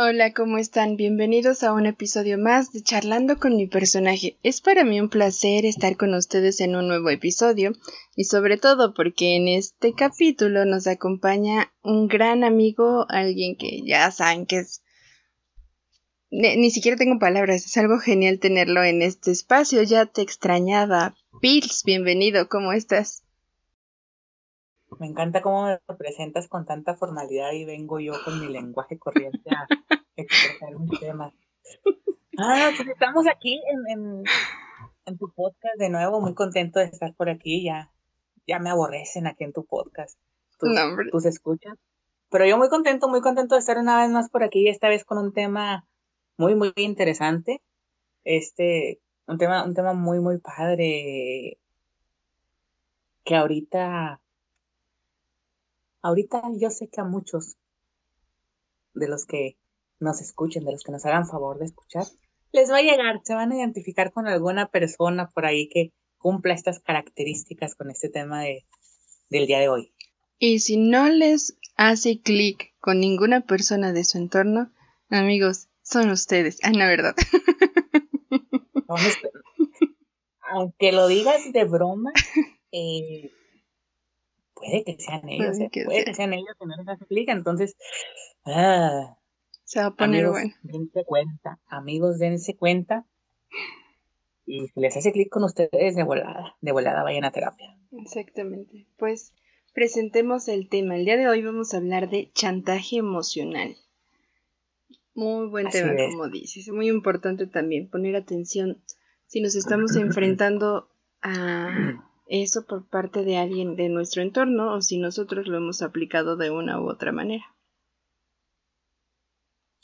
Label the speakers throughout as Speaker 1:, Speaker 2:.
Speaker 1: Hola, ¿cómo están? Bienvenidos a un episodio más de Charlando con mi personaje. Es para mí un placer estar con ustedes en un nuevo episodio y sobre todo porque en este capítulo nos acompaña un gran amigo, alguien que ya saben que es... Ni, siquiera tengo palabras, es algo genial tenerlo en este espacio, ya te extrañaba. Pils, bienvenido, ¿cómo estás?
Speaker 2: Me encanta cómo me presentas con tanta formalidad y vengo yo con mi lenguaje corriente a expresar un tema. Ah, pues estamos aquí en, en, tu podcast de nuevo, muy contento de estar por aquí, ya, ya me aborrecen aquí en tu podcast, tus, tus escuchas. Pero yo muy contento, muy contento de estar una vez más por aquí, esta vez con un tema muy, muy interesante. Este, un tema, un tema muy, muy padre que ahorita Ahorita yo sé que a muchos de los que nos escuchen, de los que nos hagan favor de escuchar, les va a llegar, se van a identificar con alguna persona por ahí que cumpla estas características con este tema de, del día de hoy.
Speaker 1: Y si no les hace clic con ninguna persona de su entorno, amigos, son ustedes. Ah, no, verdad.
Speaker 2: Aunque lo digas de broma, eh, puede que sean ellos, puede, ¿eh? que, sean ellos que no les hace clic, entonces, ah,
Speaker 1: se va a poner
Speaker 2: amigos,
Speaker 1: bueno.
Speaker 2: Dense cuenta, amigos, dense cuenta. Y si les hace clic con ustedes, de volada, de volada vayan a terapia.
Speaker 1: Exactamente. Pues presentemos el tema. El día de hoy vamos a hablar de chantaje emocional. Muy buen tema, como dices. Muy importante también poner atención si nos estamos enfrentando a eso por parte de alguien de nuestro entorno o si nosotros lo hemos aplicado de una u otra manera.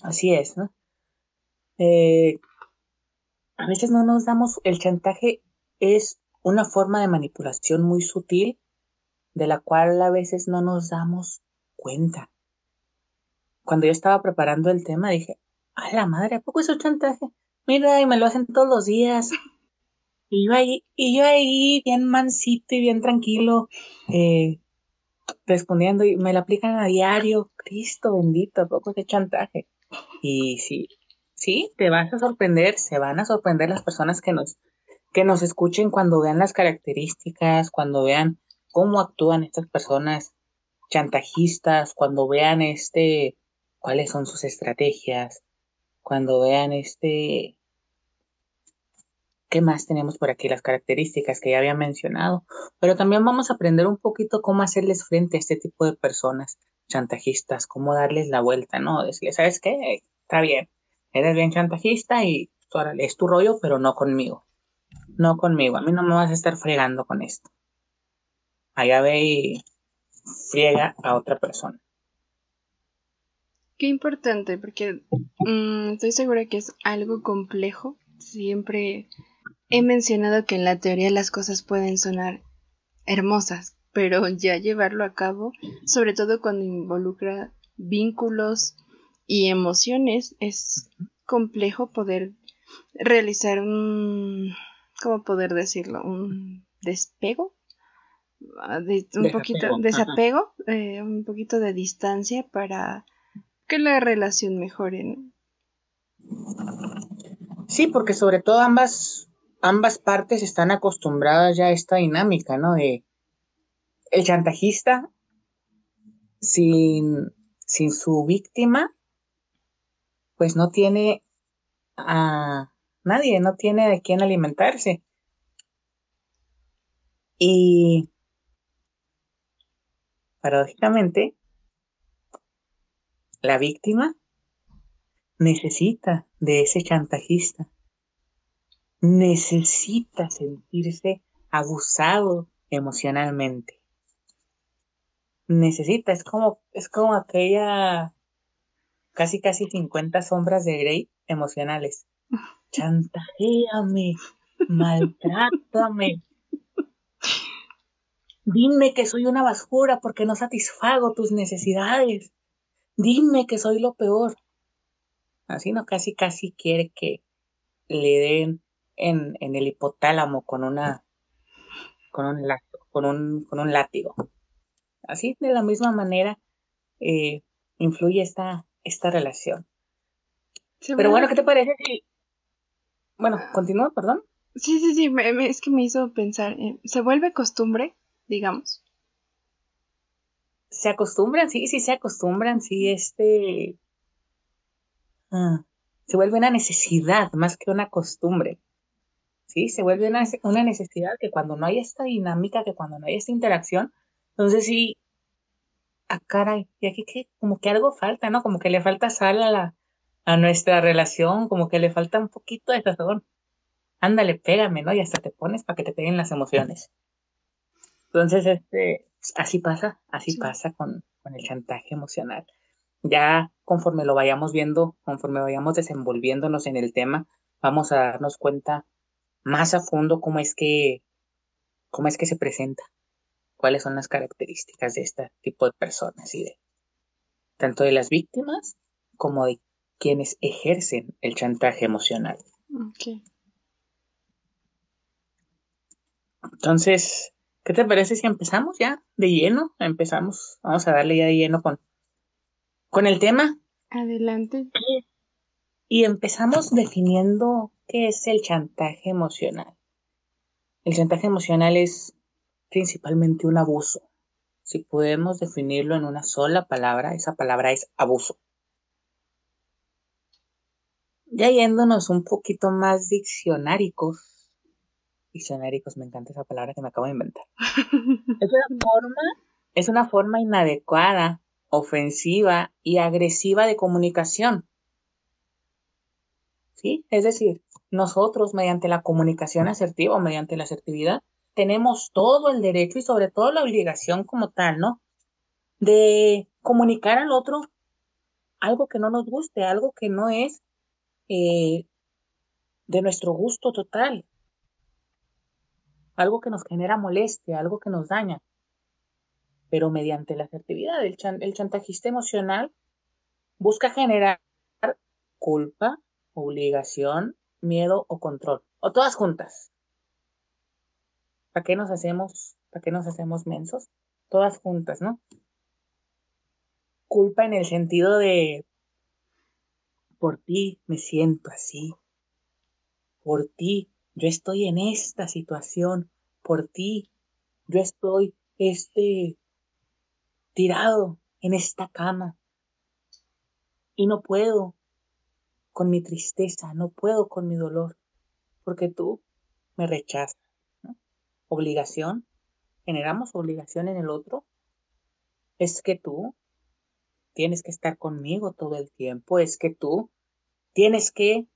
Speaker 2: Así es, ¿no? Eh, a veces no nos damos, el chantaje es una forma de manipulación muy sutil de la cual a veces no nos damos cuenta. Cuando yo estaba preparando el tema dije, a la madre, ¿a poco es un chantaje? Mira, y me lo hacen todos los días. Y yo ahí, y yo ahí bien mansito y bien tranquilo, eh, respondiendo, y me lo aplican a diario. Cristo bendito, poco de chantaje. Y sí, sí, te vas a sorprender, se van a sorprender las personas que nos, que nos escuchen cuando vean las características, cuando vean cómo actúan estas personas chantajistas, cuando vean este, cuáles son sus estrategias, cuando vean este, ¿Qué más tenemos por aquí? Las características que ya había mencionado. Pero también vamos a aprender un poquito cómo hacerles frente a este tipo de personas chantajistas, cómo darles la vuelta, ¿no? Decirles, ¿sabes qué? Está bien, eres bien chantajista y es tu rollo, pero no conmigo. No conmigo, a mí no me vas a estar fregando con esto. Allá ve y friega a otra persona.
Speaker 1: Qué importante, porque mm, estoy segura que es algo complejo. Siempre He mencionado que en la teoría las cosas pueden sonar hermosas, pero ya llevarlo a cabo, sobre todo cuando involucra vínculos y emociones, es complejo poder realizar un, ¿cómo poder decirlo? Un despego, ah, un poquito desapego, eh, un poquito de distancia para que la relación mejore.
Speaker 2: Sí, porque sobre todo ambas ambas partes están acostumbradas ya a esta dinámica, ¿no? De el chantajista sin, sin su víctima, pues no tiene a nadie, no tiene de quién alimentarse. Y paradójicamente, la víctima necesita de ese chantajista necesita sentirse abusado emocionalmente. Necesita, es como, es como aquella casi casi 50 sombras de Grey emocionales. Chantajeame, maltrátame. Dime que soy una basura porque no satisfago tus necesidades. Dime que soy lo peor. Así no casi casi quiere que le den en, en el hipotálamo con una con un, con un, con un látigo. Así, de la misma manera, eh, influye esta, esta relación. Pero bueno, ¿qué te parece si... Bueno, ah. continúa, perdón.
Speaker 1: Sí, sí, sí, es que me hizo pensar, eh, ¿se vuelve costumbre, digamos?
Speaker 2: Se acostumbran, sí, sí, se acostumbran, sí, este... Ah, se vuelve una necesidad más que una costumbre. Sí, se vuelve una, una necesidad que cuando no hay esta dinámica, que cuando no hay esta interacción, entonces sí, a ah, caray, y aquí que como que algo falta, ¿no? Como que le falta sal a la, a nuestra relación, como que le falta un poquito de sazón. Ándale, pégame, ¿no? Y hasta te pones para que te peguen las emociones. Entonces, este, así pasa, así pasa con, con el chantaje emocional. Ya conforme lo vayamos viendo, conforme vayamos desenvolviéndonos en el tema, vamos a darnos cuenta más a fondo cómo es que, cómo es que se presenta, cuáles son las características de este tipo de personas y de tanto de las víctimas como de quienes ejercen el chantaje emocional. Entonces, ¿qué te parece si empezamos ya de lleno? Empezamos, vamos a darle ya de lleno con, con el tema.
Speaker 1: Adelante.
Speaker 2: Y empezamos definiendo qué es el chantaje emocional. El chantaje emocional es principalmente un abuso. Si podemos definirlo en una sola palabra, esa palabra es abuso. Ya yéndonos un poquito más diccionáricos. Diccionáricos, me encanta esa palabra que me acabo de inventar. es una forma, es una forma inadecuada, ofensiva y agresiva de comunicación. ¿Sí? Es decir, nosotros mediante la comunicación asertiva o mediante la asertividad tenemos todo el derecho y sobre todo la obligación como tal, ¿no? De comunicar al otro algo que no nos guste, algo que no es eh, de nuestro gusto total. Algo que nos genera molestia, algo que nos daña. Pero mediante la asertividad, el, el chantajista emocional busca generar culpa, obligación, miedo o control. O todas juntas. ¿Para qué nos hacemos, para qué nos hacemos mensos? Todas juntas, ¿no? Culpa en el sentido de por ti me siento así. Por ti yo estoy en esta situación. Por ti yo estoy este tirado en esta cama. Y no puedo con mi tristeza, no puedo con mi dolor, porque tú me rechazas. Obligación, generamos obligación en el otro. Es que tú tienes que estar conmigo todo el tiempo, es que tú Tienes que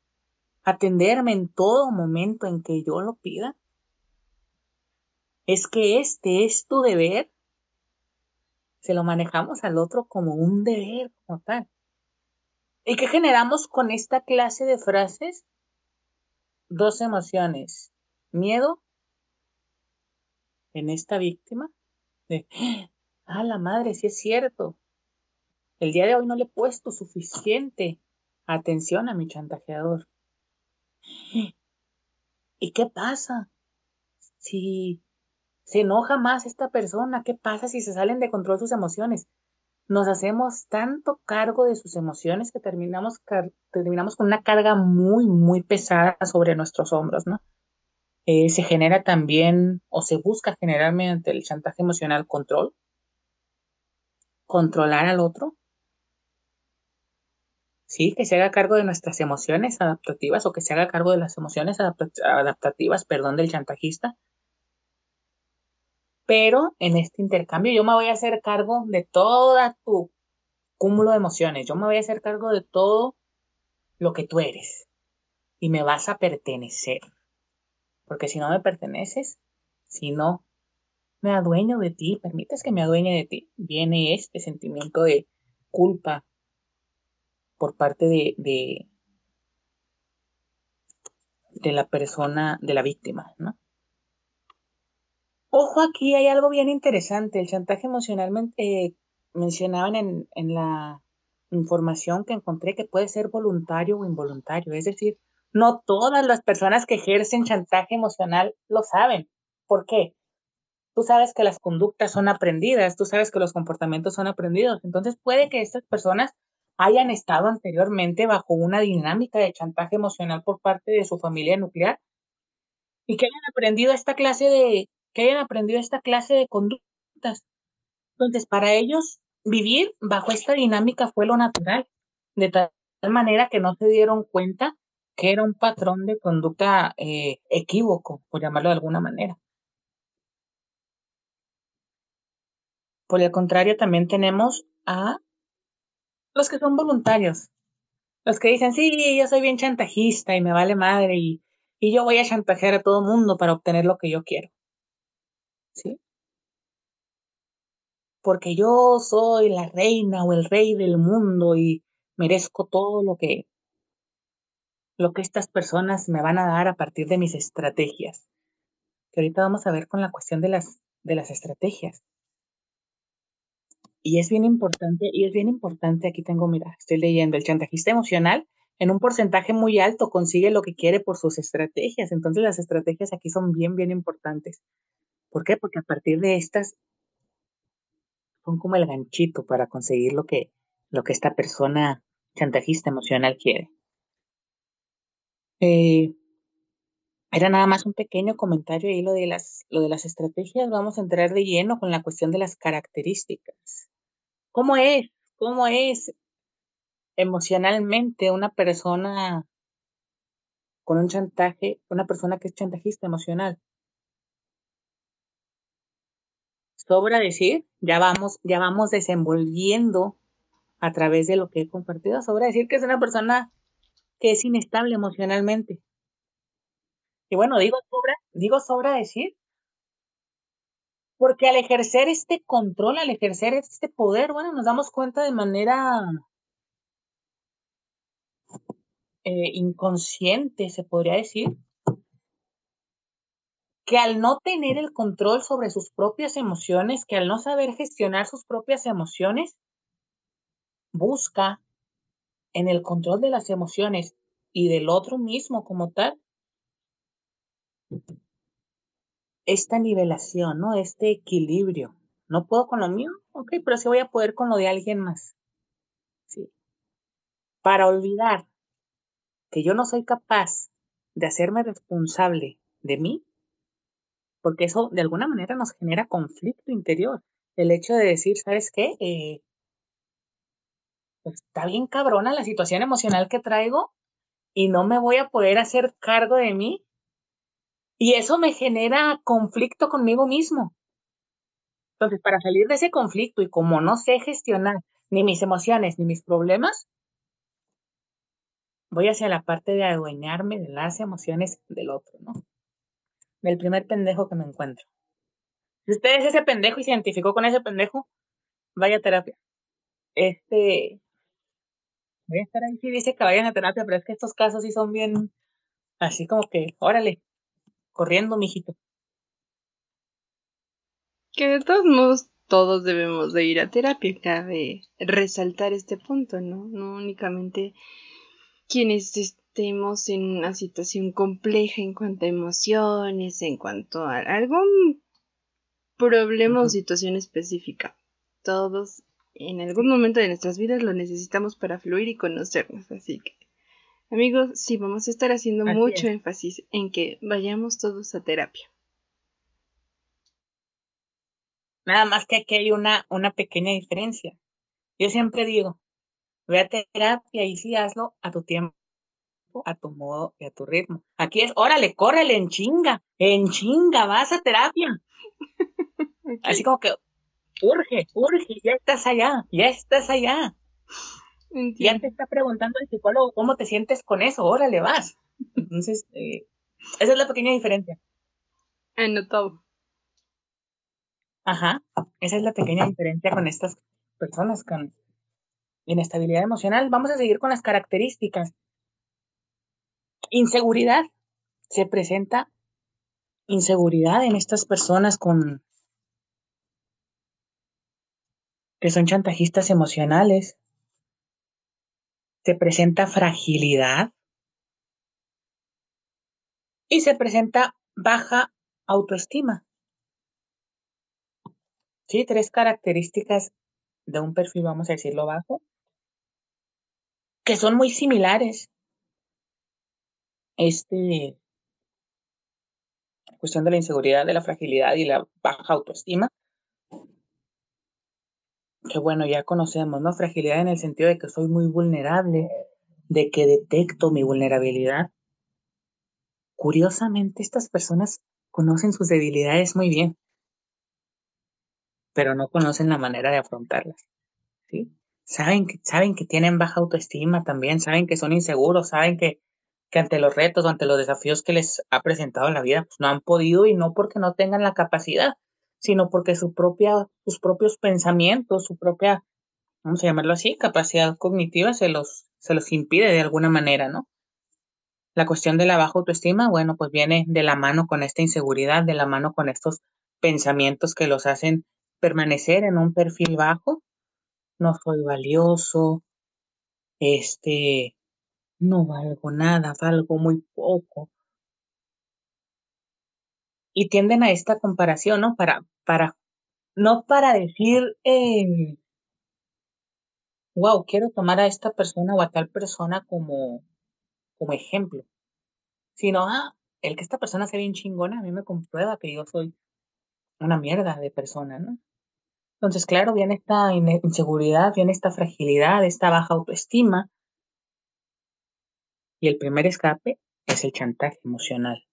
Speaker 2: atenderme en todo momento en que yo lo pida. Es que este es tu deber. Se lo manejamos al otro como un deber, como tal. ¿Y qué generamos con esta clase de frases? Dos emociones. Miedo en esta víctima. De, ah, la madre, si es cierto. El día de hoy no le he puesto suficiente atención a mi chantajeador. ¿Y qué pasa? Si se enoja más esta persona, ¿qué pasa si se salen de control sus emociones? Nos hacemos tanto cargo de sus emociones que terminamos, terminamos con una carga muy, muy pesada sobre nuestros hombros, ¿no? Eh, se genera también o se busca generar mediante el chantaje emocional control, controlar al otro, Sí, que se haga cargo de nuestras emociones adaptativas o que se haga cargo de las emociones adaptativas, perdón, del chantajista. Pero en este intercambio yo me voy a hacer cargo de toda tu cúmulo de emociones. Yo me voy a hacer cargo de todo lo que tú eres. Y me vas a pertenecer. Porque si no me perteneces, si no me adueño de ti, permites que me adueñe de ti, viene este sentimiento de culpa, por parte de, de, la persona, de la víctima, ¿no? Ojo, aquí hay algo bien interesante. El chantaje emocional eh, mencionaban en, en la información que encontré que puede ser voluntario o involuntario. Es decir, no todas las personas que ejercen chantaje emocional lo saben. ¿Por qué? Tú sabes que las conductas son aprendidas, tú sabes que los comportamientos son aprendidos. Entonces puede que estas personas hayan estado anteriormente bajo una dinámica de chantaje emocional por parte de su familia nuclear y que hayan aprendido esta clase de que hayan aprendido esta clase de conductas. Entonces, para ellos vivir bajo esta dinámica fue lo natural, de tal manera que no se dieron cuenta que era un patrón de conducta eh, equívoco, por llamarlo de alguna manera. Por el contrario, también tenemos a los que son voluntarios, los que dicen, sí, yo soy bien chantajista y me vale madre y, y yo voy a chantajear a todo mundo para obtener lo que yo quiero. ¿Sí? Porque yo soy la reina o el rey del mundo y merezco todo lo que lo que estas personas me van a dar a partir de mis estrategias. Que ahorita vamos a ver con la cuestión de las, de las estrategias. Y es bien importante, y es bien importante, aquí tengo, mira, estoy leyendo, el chantajista emocional en un porcentaje muy alto consigue lo que quiere por sus estrategias. Entonces las estrategias aquí son bien, bien importantes. ¿Por qué? Porque a partir de estas son como el ganchito para conseguir lo que, lo que esta persona chantajista emocional quiere. Eh, era nada más un pequeño comentario ahí lo de las, lo de las estrategias. Vamos a entrar de lleno con la cuestión de las características. ¿Cómo es? ¿Cómo es emocionalmente una persona con un chantaje, una persona que es chantajista emocional? Sobra decir, ya vamos, ya vamos desenvolviendo a través de lo que he compartido, sobra decir que es una persona que es inestable emocionalmente. Y bueno, digo sobra, digo sobra decir, porque al ejercer este control, al ejercer este poder, bueno, nos damos cuenta de manera eh, inconsciente, se podría decir, que al no tener el control sobre sus propias emociones, que al no saber gestionar sus propias emociones, busca en el control de las emociones y del otro mismo como tal, esta nivelación, ¿no? Este equilibrio. No puedo con lo mío, ok, pero sí voy a poder con lo de alguien más. Sí. Para olvidar que yo no soy capaz de hacerme responsable de mí, porque eso de alguna manera nos genera conflicto interior. El hecho de decir, ¿sabes qué? Eh, está bien cabrona la situación emocional que traigo y no me voy a poder hacer cargo de mí. Y eso me genera conflicto conmigo mismo. Entonces, para salir de ese conflicto y como no sé gestionar ni mis emociones ni mis problemas, voy hacia la parte de adueñarme de las emociones del otro, ¿no? Del primer pendejo que me encuentro. Si usted es ese pendejo y se identificó con ese pendejo, vaya a terapia. Este, voy a estar ahí sí dice que vayan a terapia, pero es que estos casos sí son bien así como que, órale, corriendo, mijito.
Speaker 1: Que de todos modos todos debemos de ir a terapia, cabe resaltar este punto, ¿no? No únicamente quienes estemos en una situación compleja en cuanto a emociones, en cuanto a algún problema o situación específica. Todos en algún momento de nuestras vidas lo necesitamos para fluir y conocernos. Así que, amigos, sí, vamos a estar haciendo mucho énfasis en que vayamos todos a terapia.
Speaker 2: Nada más que aquí hay una, una pequeña diferencia. Yo siempre digo, ve a terapia y sí hazlo a tu tiempo, a tu modo y a tu ritmo. Aquí es, órale, córrele en chinga, en chinga, vas a terapia. Así como que, urge, urge, ya estás allá, ya estás allá. Ya te está preguntando el psicólogo cómo te sientes con eso, órale, vas. Entonces, eh, esa es la pequeña diferencia.
Speaker 1: Anotado.
Speaker 2: Ajá, esa es la pequeña diferencia con estas personas con inestabilidad emocional. Vamos a seguir con las características. Inseguridad. Se presenta inseguridad en estas personas con que son chantajistas emocionales. Se presenta fragilidad y se presenta baja autoestima. Sí, tres características de un perfil, vamos a decirlo, bajo. que son muy similares. Este, cuestión de la inseguridad, de la fragilidad y la baja autoestima. Que bueno, ya conocemos, ¿no? Fragilidad en el sentido de que soy muy vulnerable, de que detecto mi vulnerabilidad. Curiosamente, estas personas conocen sus debilidades muy bien, pero no conocen la manera de afrontarlas. ¿sí? Saben, que, saben que tienen baja autoestima también, saben que son inseguros, saben que, que ante los retos ante los desafíos que les ha presentado la vida, pues no han podido y no porque no tengan la capacidad, sino porque su propia, sus propios pensamientos, su propia, vamos a llamarlo así, capacidad cognitiva se los, se los impide de alguna manera, ¿no? La cuestión de la baja autoestima, bueno, pues viene de la mano con esta inseguridad, de la mano con estos pensamientos que los hacen permanecer en un perfil bajo. No soy valioso, este, no valgo nada, valgo muy poco. Y tienden a esta comparación, ¿no? Para, para, no para decir, eh, wow, quiero tomar a esta persona o a tal persona como, como ejemplo, sino, ah, el que esta persona sea bien chingona, a mí me comprueba que yo soy una mierda de persona, ¿no? Entonces, claro, viene esta inseguridad, viene esta fragilidad, esta baja autoestima. Y el primer escape es el chantaje emocional.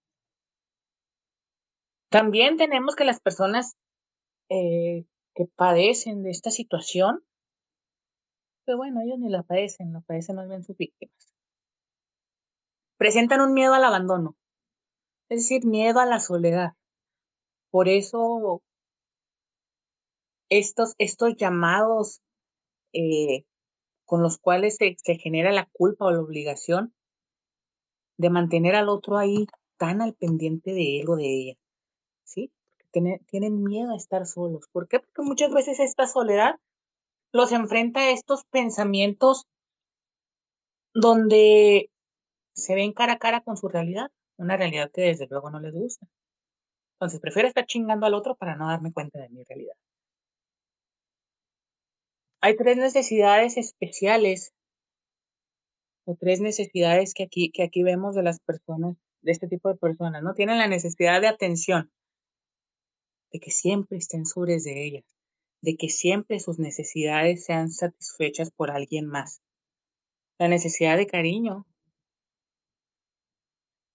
Speaker 2: También tenemos que las personas eh, que padecen de esta situación, pero bueno, ellos ni la padecen, la padecen más bien sus víctimas presentan un miedo al abandono, es decir, miedo a la soledad. Por eso estos, estos llamados eh, con los cuales se, genera la culpa o la obligación de mantener al otro ahí tan al pendiente de él o de ella, ¿sí? Tienen, tienen miedo a estar solos. ¿Por qué? Porque muchas veces esta soledad los enfrenta a estos pensamientos donde se ven cara a cara con su realidad, una realidad que desde luego no les gusta. Entonces prefiero estar chingando al otro para no darme cuenta de mi realidad. Hay tres necesidades especiales o tres necesidades que aquí, que aquí vemos de las personas, de este tipo de personas, ¿no? Tienen la necesidad de atención, de que siempre estén sobre de ellas, de que siempre sus necesidades sean satisfechas por alguien más. La necesidad de cariño,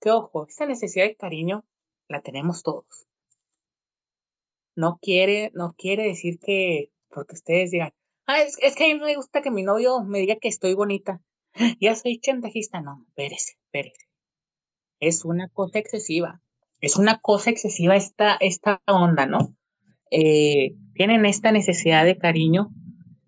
Speaker 2: que ojo, esta necesidad de cariño la tenemos todos. No quiere, no quiere decir que, porque ustedes digan, ah, es, que a mí me gusta que mi novio me diga que estoy bonita. Ya soy chantajista. No, espérese, espérese. Es una cosa excesiva. Es una cosa excesiva esta, esta onda, ¿no? Eh, tienen esta necesidad de cariño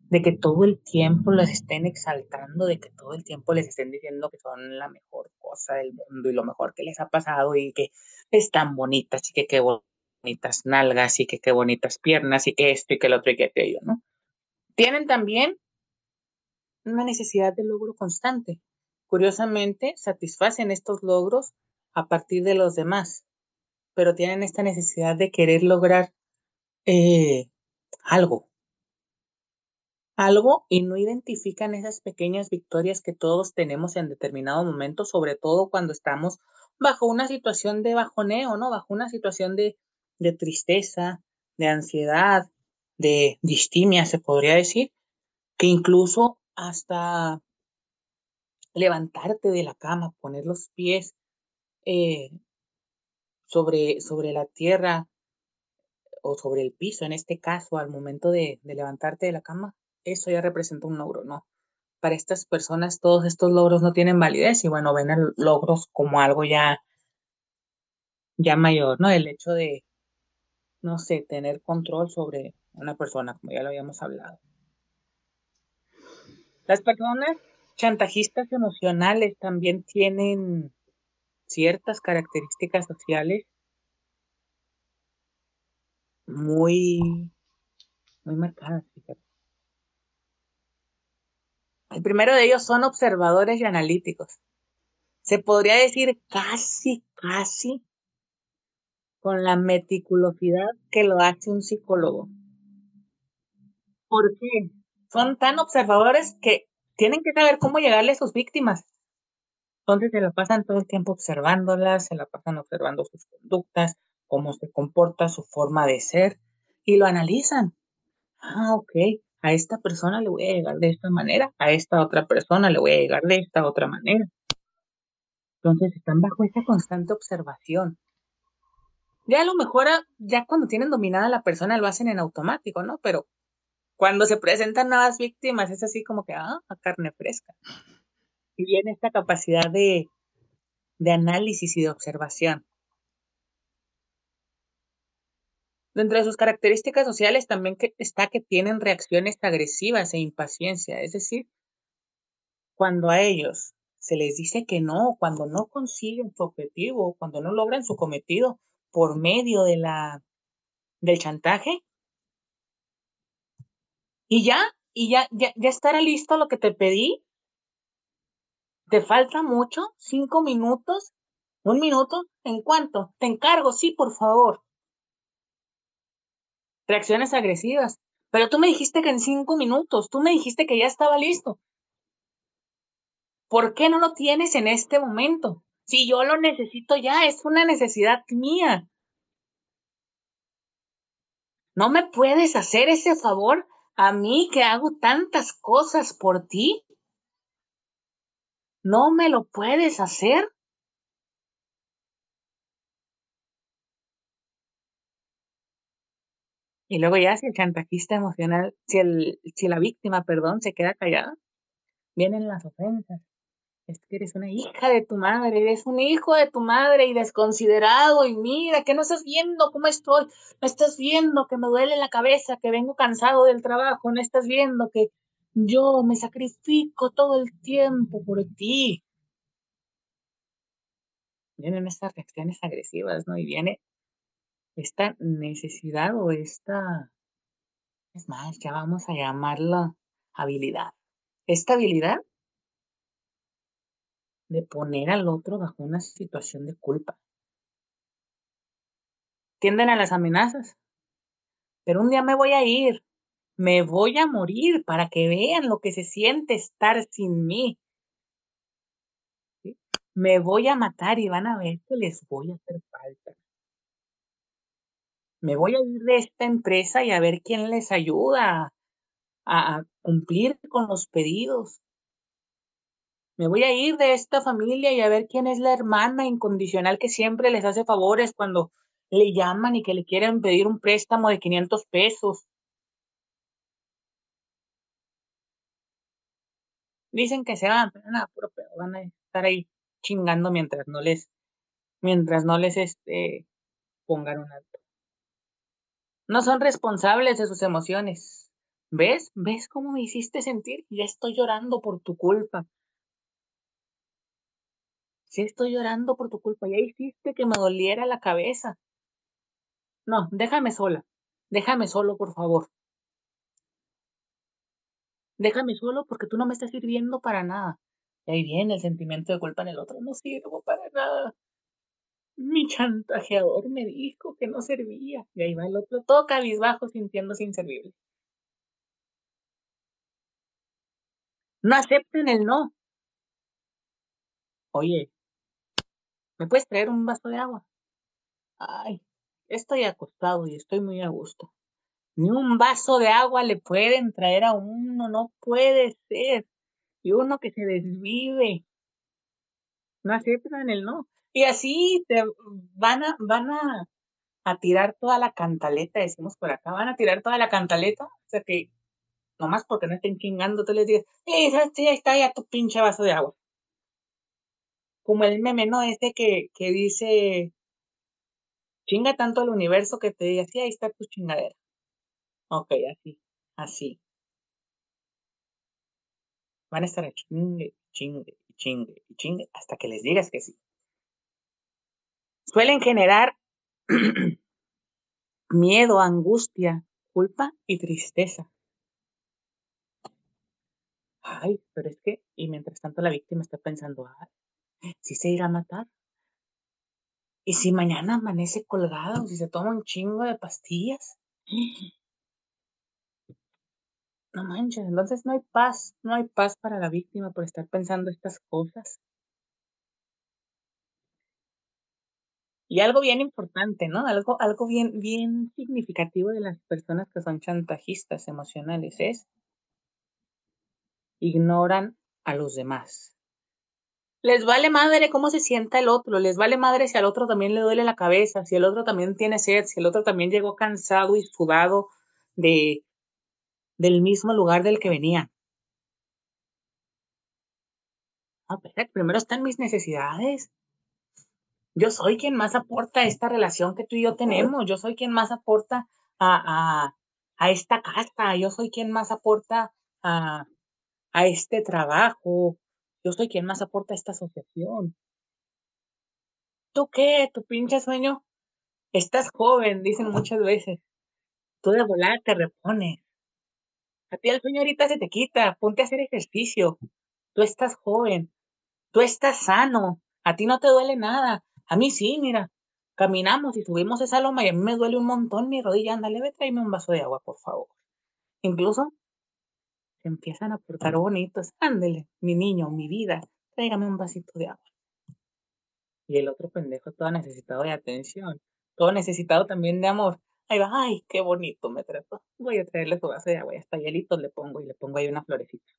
Speaker 2: de que todo el tiempo las estén exaltando, de que todo el tiempo les estén diciendo que son la mejor cosa del mundo y lo mejor que les ha pasado y que están bonitas y que qué bonitas nalgas y que qué bonitas piernas y que esto y que lo otro y que aquello, ¿no? Tienen también una necesidad de logro constante. Curiosamente, satisfacen estos logros a partir de los demás, pero tienen esta necesidad de querer lograr eh, algo, algo y no identifican esas pequeñas victorias que todos tenemos en determinado momento, sobre todo cuando estamos bajo una situación de bajoneo, ¿no? Bajo una situación de, de tristeza, de ansiedad, de distimia, se podría decir, que incluso hasta levantarte de la cama, poner los pies eh, sobre, sobre la tierra o sobre el piso, en este caso, al momento de, de levantarte de la cama, eso ya representa un logro, ¿no? Para estas personas todos estos logros no tienen validez y bueno, ven logros como algo ya, ya mayor, ¿no? El hecho de, no sé, tener control sobre una persona, como ya lo habíamos hablado. Las personas chantajistas emocionales también tienen ciertas características sociales muy, muy marcadas. El primero de ellos son observadores y analíticos. Se podría decir casi, casi con la meticulosidad que lo hace un psicólogo. ¿Por qué? Son tan observadores que tienen que saber cómo llegarle a sus víctimas. Entonces se la pasan todo el tiempo observándolas, se la pasan observando sus conductas, cómo se comporta, su forma de ser, y lo analizan. Ah, ok, a esta persona le voy a llegar de esta manera, a esta otra persona le voy a llegar de esta otra manera. Entonces están bajo esa constante observación. Ya a lo mejor, ah, ya cuando tienen dominada la persona lo hacen en automático, ¿no? Pero cuando se presentan nuevas víctimas es así como que, ah, carne fresca. Y viene esta capacidad de, de análisis y de observación. Dentro de sus características sociales también está que tienen reacciones agresivas e impaciencia, es decir, cuando a ellos se les dice que no, cuando no consiguen su objetivo, cuando no logran su cometido por medio de la del chantaje, y ya, y ya, ya, ya estará listo lo que te pedí. ¿Te falta mucho? ¿Cinco minutos? ¿Un minuto? ¿En cuánto? Te encargo, sí, por favor reacciones agresivas. Pero tú me dijiste que en cinco minutos, tú me dijiste que ya estaba listo. ¿Por qué no lo tienes en este momento? Si yo lo necesito ya, es una necesidad mía. ¿No me puedes hacer ese favor a mí que hago tantas cosas por ti? ¿No me lo puedes hacer? Y luego ya si el chantajista emocional, si, el, si la víctima, perdón, se queda callada, vienen las ofensas. Es que eres una hija de tu madre, eres un hijo de tu madre y desconsiderado y mira que no estás viendo cómo estoy, no estás viendo que me duele la cabeza, que vengo cansado del trabajo, no estás viendo que yo me sacrifico todo el tiempo por ti. Vienen estas reacciones agresivas, ¿no? Y viene esta necesidad o esta, es más, ya vamos a llamarla habilidad. Esta habilidad de poner al otro bajo una situación de culpa. Tienden a las amenazas. Pero un día me voy a ir, me voy a morir para que vean lo que se siente estar sin mí. Me voy a matar y van a ver que les voy a hacer falta me voy a ir de esta empresa y a ver quién les ayuda a, cumplir con los pedidos. Me voy a ir de esta familia y a ver quién es la hermana incondicional que siempre les hace favores cuando le llaman y que le quieren pedir un préstamo de 500 pesos. Dicen que se van, pero nada, pero van a estar ahí chingando mientras no les, mientras no les este, pongan un alto. No son responsables de sus emociones. ¿Ves? ¿Ves cómo me hiciste sentir? Ya estoy llorando por tu culpa. Sí estoy llorando por tu culpa. Ya hiciste que me doliera la cabeza. No, déjame sola. Déjame solo, por favor. Déjame solo porque tú no me estás sirviendo para nada. Y ahí viene el sentimiento de culpa en el otro. No sirvo para nada. Mi chantajeador me dijo que no servía. Y ahí va el otro, todo cabizbajo, sintiéndose inservible. No acepten el no. Oye, ¿me puedes traer un vaso de agua? Ay, estoy acostado y estoy muy a gusto. Ni un vaso de agua le pueden traer a uno, no puede ser. Y uno que se desvive. No aceptan el no. Y así te van a, van a, tirar toda la cantaleta, decimos por acá, van a tirar toda la cantaleta, o sea que nomás porque no estén chingando, tú les dices, sí, ahí está ya tu pinche vaso de agua. Como el meme, ¿no? Este que, que dice, chinga tanto el universo que te diga, sí, ahí está tu chingadera. Ok, así, así. Van a estar chingue, chingue, chingue, chingue, hasta que les digas que sí suelen generar miedo, angustia, culpa y tristeza. Ay, pero es que, y mientras tanto la víctima está pensando, ay, si se irá a matar. Y si mañana amanece colgado, si se toma un chingo de pastillas. No manches, entonces no hay paz, no hay paz para la víctima por estar pensando estas cosas. Y algo bien importante, ¿no? Algo, algo bien, bien significativo de las personas que son chantajistas emocionales es ignoran a los demás. Les vale madre cómo se sienta el otro, les vale madre si al otro también le duele la cabeza, si el otro también tiene sed, si el otro también llegó cansado y sudado de, del mismo lugar del que venía. Ah, primero están mis necesidades. Yo soy quien más aporta a esta relación que tú y yo tenemos. Yo soy quien más aporta a, a, a esta casa. Yo soy quien más aporta a, a este trabajo. Yo soy quien más aporta a esta asociación. ¿Tú qué? ¿Tu pinche sueño? Estás joven, dicen muchas veces. Tú de volar te repones. A ti el sueño ahorita se te quita. Ponte a hacer ejercicio. Tú estás joven. Tú estás sano. A ti no te duele nada. A mí sí, mira. Caminamos y subimos esa loma y a mí me duele un montón mi rodilla. Ándale, ve, tráeme un vaso de agua, por favor. Incluso se empiezan a portar bonitos. Ándele, mi niño, mi vida, tráigame un vasito de agua. Y el otro pendejo todo necesitado de atención, todo necesitado también de amor. Ahí va, ay, qué bonito me trató. Voy a traerle su vaso de agua, hasta hielitos le pongo y le pongo ahí una florecita.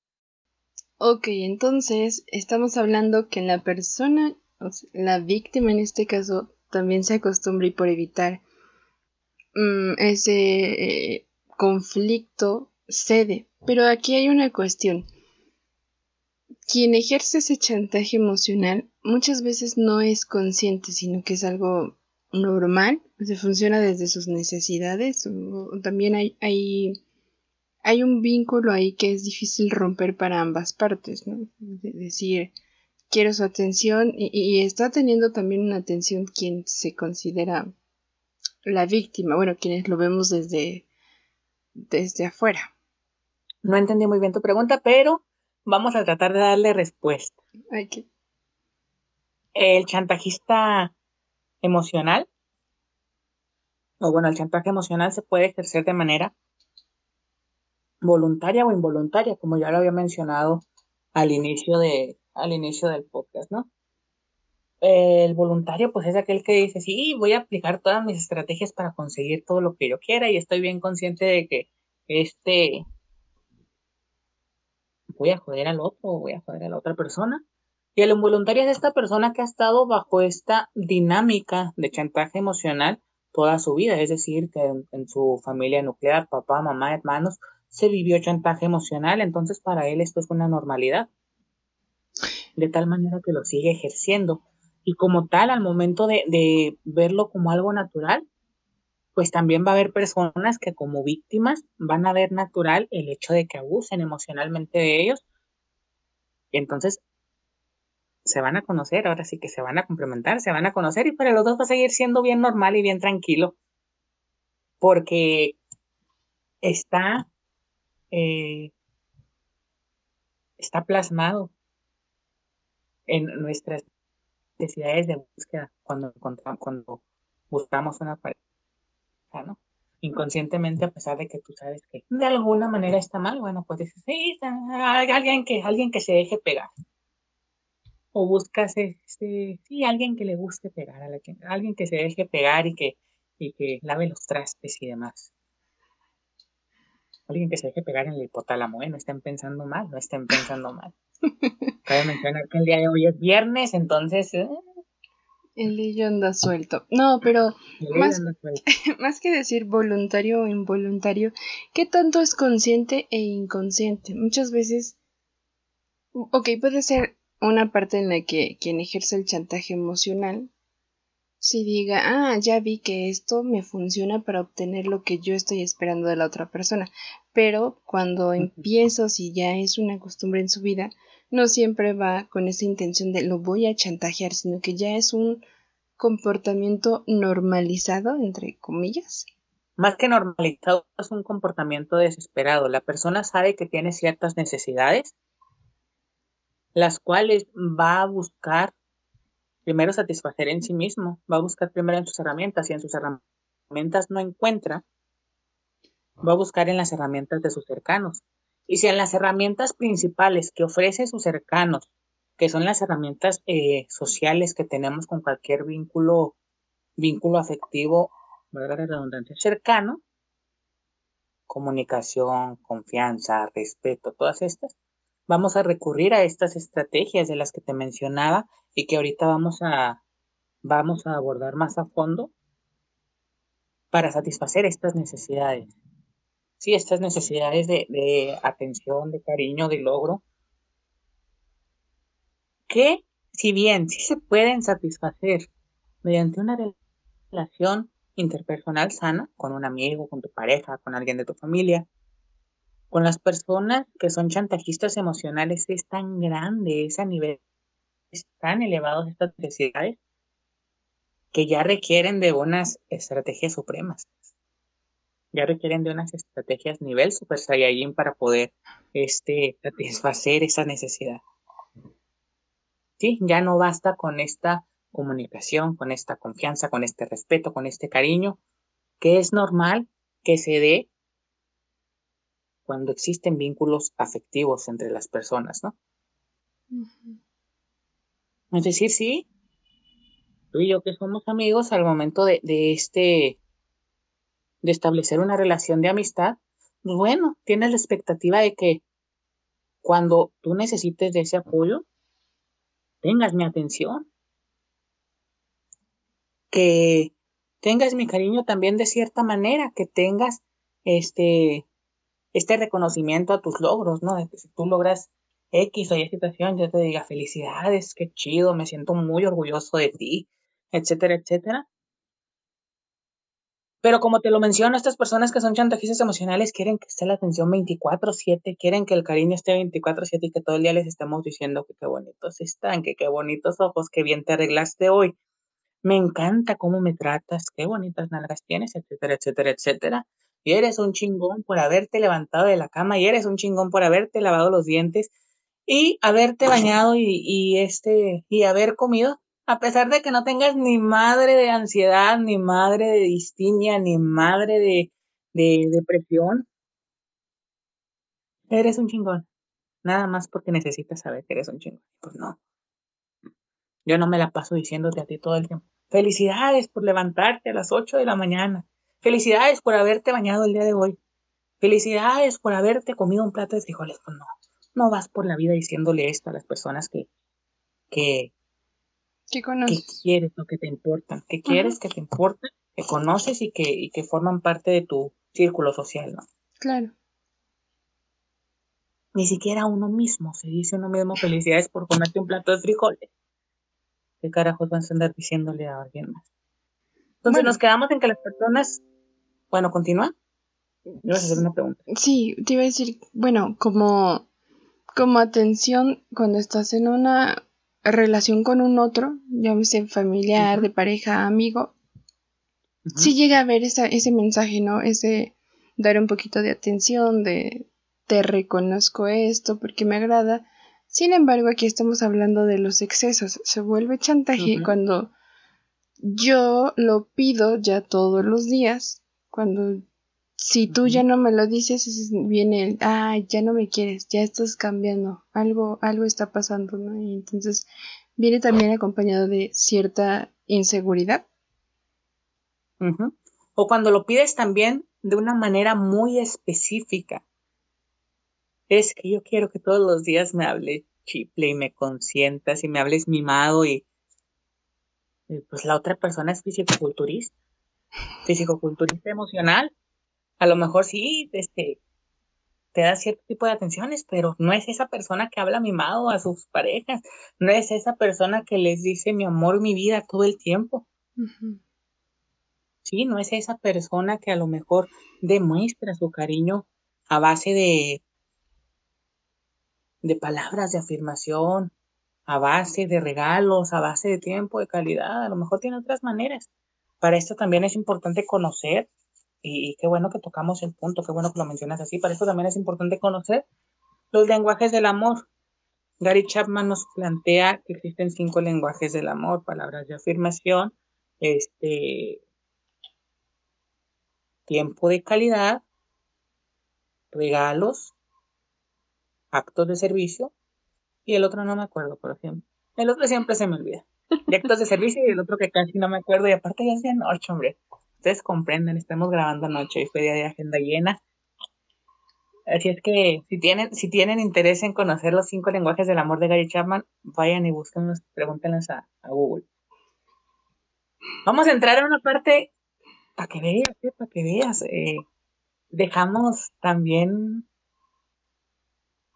Speaker 1: Ok, entonces estamos hablando que la persona la víctima en este caso también se acostumbra y por evitar mm, ese eh, conflicto cede. Pero aquí hay una cuestión. Quien ejerce ese chantaje emocional muchas veces no es consciente, sino que es algo normal, se funciona desde sus necesidades, o, también hay, hay, hay, un vínculo ahí que es difícil romper para ambas partes, ¿no? decir, quiero su atención y, está teniendo también una atención quien se considera la víctima, bueno, quienes lo vemos desde, desde afuera.
Speaker 2: No entendí muy bien tu pregunta, pero vamos a tratar de darle respuesta. El chantajista emocional, o bueno, el chantaje emocional se puede ejercer de manera voluntaria o involuntaria, como ya lo había mencionado al inicio de, al inicio del podcast, ¿no? El voluntario, pues es aquel que dice, sí, voy a aplicar todas mis estrategias para conseguir todo lo que yo quiera y estoy bien consciente de que este voy a joder al otro voy a joder a la otra persona. Y el involuntario es esta persona que ha estado bajo esta dinámica de chantaje emocional toda su vida, es decir, que en su familia nuclear, papá, mamá, hermanos, se vivió chantaje emocional, entonces para él esto es una normalidad de tal manera que lo sigue ejerciendo. Y como tal, al momento de, verlo como algo natural, pues también va a haber personas que como víctimas van a ver natural el hecho de que abusen emocionalmente de ellos. Y entonces se van a conocer, ahora sí que se van a complementar, se van a conocer y para los dos va a seguir siendo bien normal y bien tranquilo. Porque está, eh, está plasmado en nuestras necesidades de búsqueda cuando cuando buscamos una pareja, ¿no? Inconscientemente, a pesar de que tú sabes que de alguna manera está mal, bueno, pues dices, sí, alguien que, alguien que se deje pegar. O buscas, este, sí, alguien que le guste pegar, a alguien que se deje pegar y que, y que lave los trastes y demás. Alguien que se deje pegar en el hipotálamo, ¿eh? No estén pensando mal, no estén pensando mal. Cabe mencionar que el día de hoy es viernes, entonces. ¿eh?
Speaker 1: El lillo anda suelto. No, pero más, más que decir voluntario o involuntario, ¿qué tanto es consciente e inconsciente? Muchas veces. Ok, puede ser una parte en la que quien ejerce el chantaje emocional si diga, ah, ya vi que esto me funciona para obtener lo que yo estoy esperando de la otra persona. Pero cuando empiezo, si ya es una costumbre en su vida, no siempre va con esa intención de lo voy a chantajear, sino que ya es un comportamiento normalizado, entre comillas.
Speaker 2: Más que normalizado, es un comportamiento desesperado. La persona sabe que tiene ciertas necesidades, las cuales va a buscar primero satisfacer en sí mismo, va a buscar primero en sus herramientas y en sus herramientas no encuentra, va a buscar en las herramientas de sus cercanos. Y si en las herramientas principales que ofrece sus cercanos, que son las herramientas eh, sociales que tenemos con cualquier vínculo, vínculo afectivo, cercano, comunicación, confianza, respeto, todas estas, vamos a recurrir a estas estrategias de las que te mencionaba y que ahorita vamos a, vamos a abordar más a fondo para satisfacer estas necesidades. Sí, estas necesidades de, atención, de cariño, de logro, que si bien sí se pueden satisfacer mediante una relación interpersonal sana con un amigo, con tu pareja, con alguien de tu familia, con las personas que son chantajistas emocionales es tan grande, es a nivel tan elevados estas necesidades que ya requieren de unas estrategias supremas. Ya requieren de unas estrategias nivel Super Saiyajin para poder este, satisfacer esa necesidad. Sí, ya no basta con esta comunicación, con esta confianza, con este respeto, con este cariño, que es normal que se dé cuando existen vínculos afectivos entre las personas, ¿no? Es decir, sí, tú y yo que somos amigos, al momento de, este, de establecer una relación de amistad, pues bueno, tienes la expectativa de que cuando tú necesites de ese apoyo, tengas mi atención, que tengas mi cariño también de cierta manera, que tengas este, este reconocimiento a tus logros, ¿no? De que si tú logras X o Y situación, yo te diga felicidades, qué chido, me siento muy orgulloso de ti, etcétera, etcétera. Pero como te lo menciono, estas personas que son chantajistas emocionales quieren que esté la atención 24/7, quieren que el cariño esté 24/7 y que todo el día les estemos diciendo que qué bonitos están, que qué bonitos ojos, qué bien te arreglaste hoy, me encanta cómo me tratas, qué bonitas nalgas tienes, etcétera, etcétera, etcétera. Y eres un chingón por haberte levantado de la cama y eres un chingón por haberte lavado los dientes y haberte bañado y, este y haber comido a pesar de que no tengas ni madre de ansiedad, ni madre de distimia, ni madre de, de depresión, eres un chingón. Nada más porque necesitas saber que eres un chingón. Pues no. Yo no me la paso diciéndote a ti todo el tiempo. Felicidades por levantarte a las 8 de la mañana. Felicidades por haberte bañado el día de hoy. Felicidades por haberte comido un plato de frijoles. Pues no, no vas por la vida diciéndole esto a las personas que, que,
Speaker 1: que,
Speaker 2: quieres o que te importan, que quieres, que te importan, que conoces y que, y que forman parte de tu círculo social, ¿no?
Speaker 1: Claro.
Speaker 2: Ni siquiera uno mismo se dice uno mismo felicidades por comerte un plato de frijoles. ¿qué carajos van a andar diciéndole a alguien más? Entonces nos quedamos en que las personas, bueno, continúa. vas a hacer una pregunta.
Speaker 1: Sí, te iba a decir, bueno, como, como atención cuando estás en una relación con un otro, llámese familiar, de pareja, amigo, sí llega a ver esa, ese mensaje, ¿no? Ese dar un poquito de atención, de te reconozco esto porque me agrada, sin embargo, aquí estamos hablando de los excesos. Se vuelve chantaje cuando yo lo pido ya todos los días. Cuando si tú ya no me lo dices, viene el, ah, ya no me quieres, ya estás cambiando, algo, algo está pasando, ¿no? Y entonces viene también acompañado de cierta inseguridad.
Speaker 2: O cuando lo pides también de una manera muy específica es que yo quiero que todos los días me hable chiple y me consientas y me hables mimado y, pues la otra persona es fisicoculturista, fisicoculturista emocional. A lo mejor sí, este, te da cierto tipo de atenciones, pero no es esa persona que habla mimado a sus parejas, no es esa persona que les dice mi amor, mi vida todo el tiempo. Sí, no es esa persona que a lo mejor demuestra su cariño a base de de palabras de afirmación, a base de regalos, a base de tiempo de calidad, a lo mejor tiene otras maneras. Para esto también es importante conocer, y, qué bueno que tocamos el punto, qué bueno que lo mencionas así, para esto también es importante conocer los lenguajes del amor. Gary Chapman nos plantea que existen cinco lenguajes del amor, palabras de afirmación, este tiempo de calidad, regalos, actos de servicio y el otro no me acuerdo, por ejemplo. El otro siempre se me olvida. Actos de servicio y el otro que casi no me acuerdo y aparte ya es de noche, hombre. Ustedes comprenden, estamos grabando anoche y fue día de agenda llena. Así es que si tienen, si tienen interés en conocer los cinco lenguajes del amor de Gary Chapman, vayan y búsquenlos, pregúntenlos a, Google. Vamos a entrar a una parte para que veas, eh, para que veas. Eh, dejamos también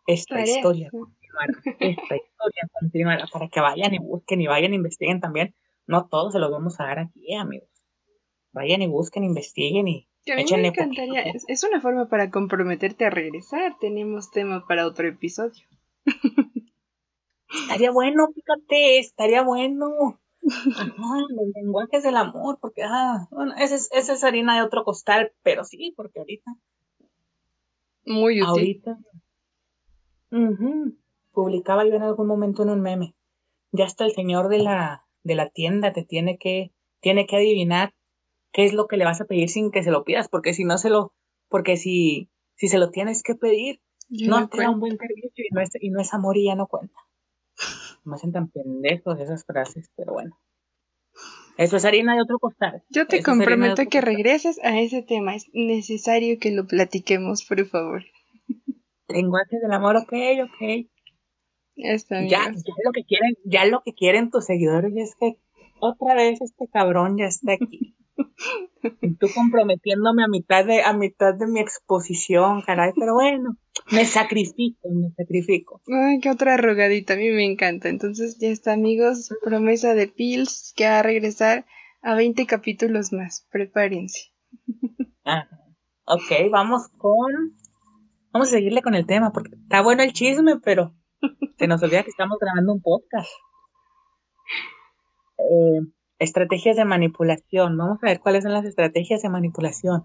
Speaker 2: esta historia continuar, esta historia continuar, para que vayan y busquen y vayan e investiguen también. No todos se los vamos a dar aquí, amigos. Vayan y busquen, investiguen y
Speaker 1: a mí me encantaría. Es, una forma para comprometerte a regresar. Tenemos tema para otro episodio.
Speaker 2: estaría bueno, fíjate, estaría bueno. los lenguajes del amor, porque, ah, bueno, esa es, esa es harina de otro costal, pero sí, porque ahorita.
Speaker 1: Muy útil.
Speaker 2: Ahorita. Publicaba yo en algún momento en un meme. Ya hasta el señor de la, de la tienda te tiene que, tiene que adivinar qué es lo que le vas a pedir sin que se lo pidas, porque si no se lo, porque si, si se lo tienes que pedir, no te da un buen servicio y no, es, y no es amor y ya no cuenta. Me hacen tan pendejos esas frases, pero bueno. Eso es harina de otro costal.
Speaker 1: Yo te comprometo a que regreses a ese tema. Es necesario que lo platiquemos, por favor.
Speaker 2: Lenguaje del amor, ok, ok.
Speaker 1: Está
Speaker 2: bien. Ya, ya lo que quieren, ya lo que quieren tus seguidores es que otra vez este cabrón ya está aquí. Y tú comprometiéndome a mitad de, a mitad de mi exposición, caray, pero bueno, me sacrifico, me sacrifico.
Speaker 1: Ay, qué otra arrogadita, a mí me encanta. Entonces ya está, amigos, promesa de Pills que va a regresar a 20 capítulos más. Prepárense.
Speaker 2: Ok, vamos con. Vamos a seguirle con el tema, porque está bueno el chisme, pero se nos olvida que estamos grabando un podcast. Eh, Estrategias de manipulación. Vamos a ver cuáles son las estrategias de manipulación.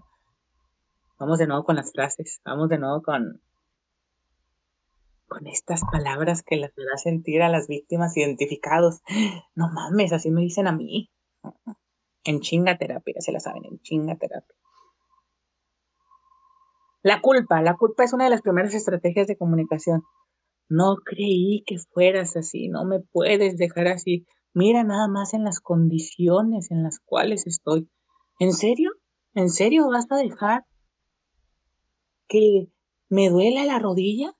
Speaker 2: Vamos de nuevo con las frases. Vamos de nuevo con, con estas palabras que les hará sentir a las víctimas identificados. No mames, así me dicen a mí. En chinga terapia, se la saben, en chinga terapia. La culpa. La culpa es una de las primeras estrategias de comunicación. No creí que fueras así, no me puedes dejar así. Mira nada más en las condiciones en las cuales estoy. ¿En serio? ¿En serio vas a dejar que me duela la rodilla?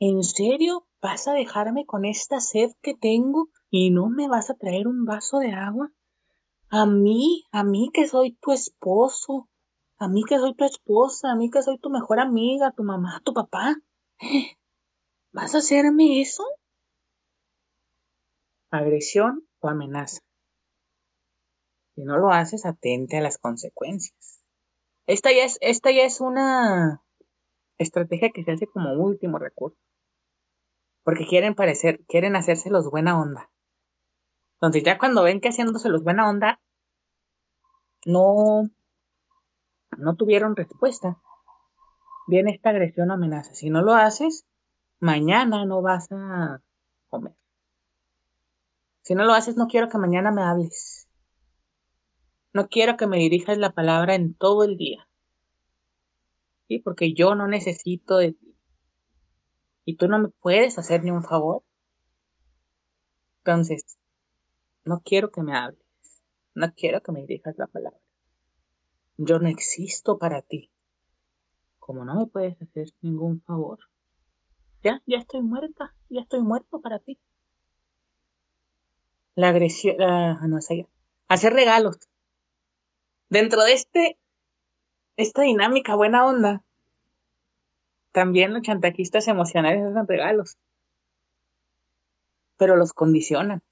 Speaker 2: ¿En serio vas a dejarme con esta sed que tengo y no me vas a traer un vaso de agua? A mí, a mí que soy tu esposo, a mí que soy tu esposa, a mí que soy tu mejor amiga, tu mamá, tu papá. ¿Vas a hacerme eso? Agresión o amenaza. Si no lo haces, atente a las consecuencias. Esta ya es, esta ya es una estrategia que se hace como último recurso. Porque quieren parecer, quieren hacerse los buena onda. Entonces ya cuando ven que haciéndose los buena onda, no, no tuvieron respuesta, viene esta agresión o amenaza. Si no lo haces, mañana no vas a comer. Si no lo haces, no quiero que mañana me hables. No quiero que me dirijas la palabra en todo el día. ¿Sí? Porque yo no necesito de ti. Y tú no me puedes hacer ni un favor. Entonces, no quiero que me hables. No quiero que me dirijas la palabra. Yo no existo para ti. Como no me puedes hacer ningún favor. Ya, ya estoy muerta. Ya estoy muerto para ti la agresión, ah, no sé, hacer regalos. Dentro de este, esta dinámica buena onda, también los chantajistas emocionales hacen regalos, pero los condicionan.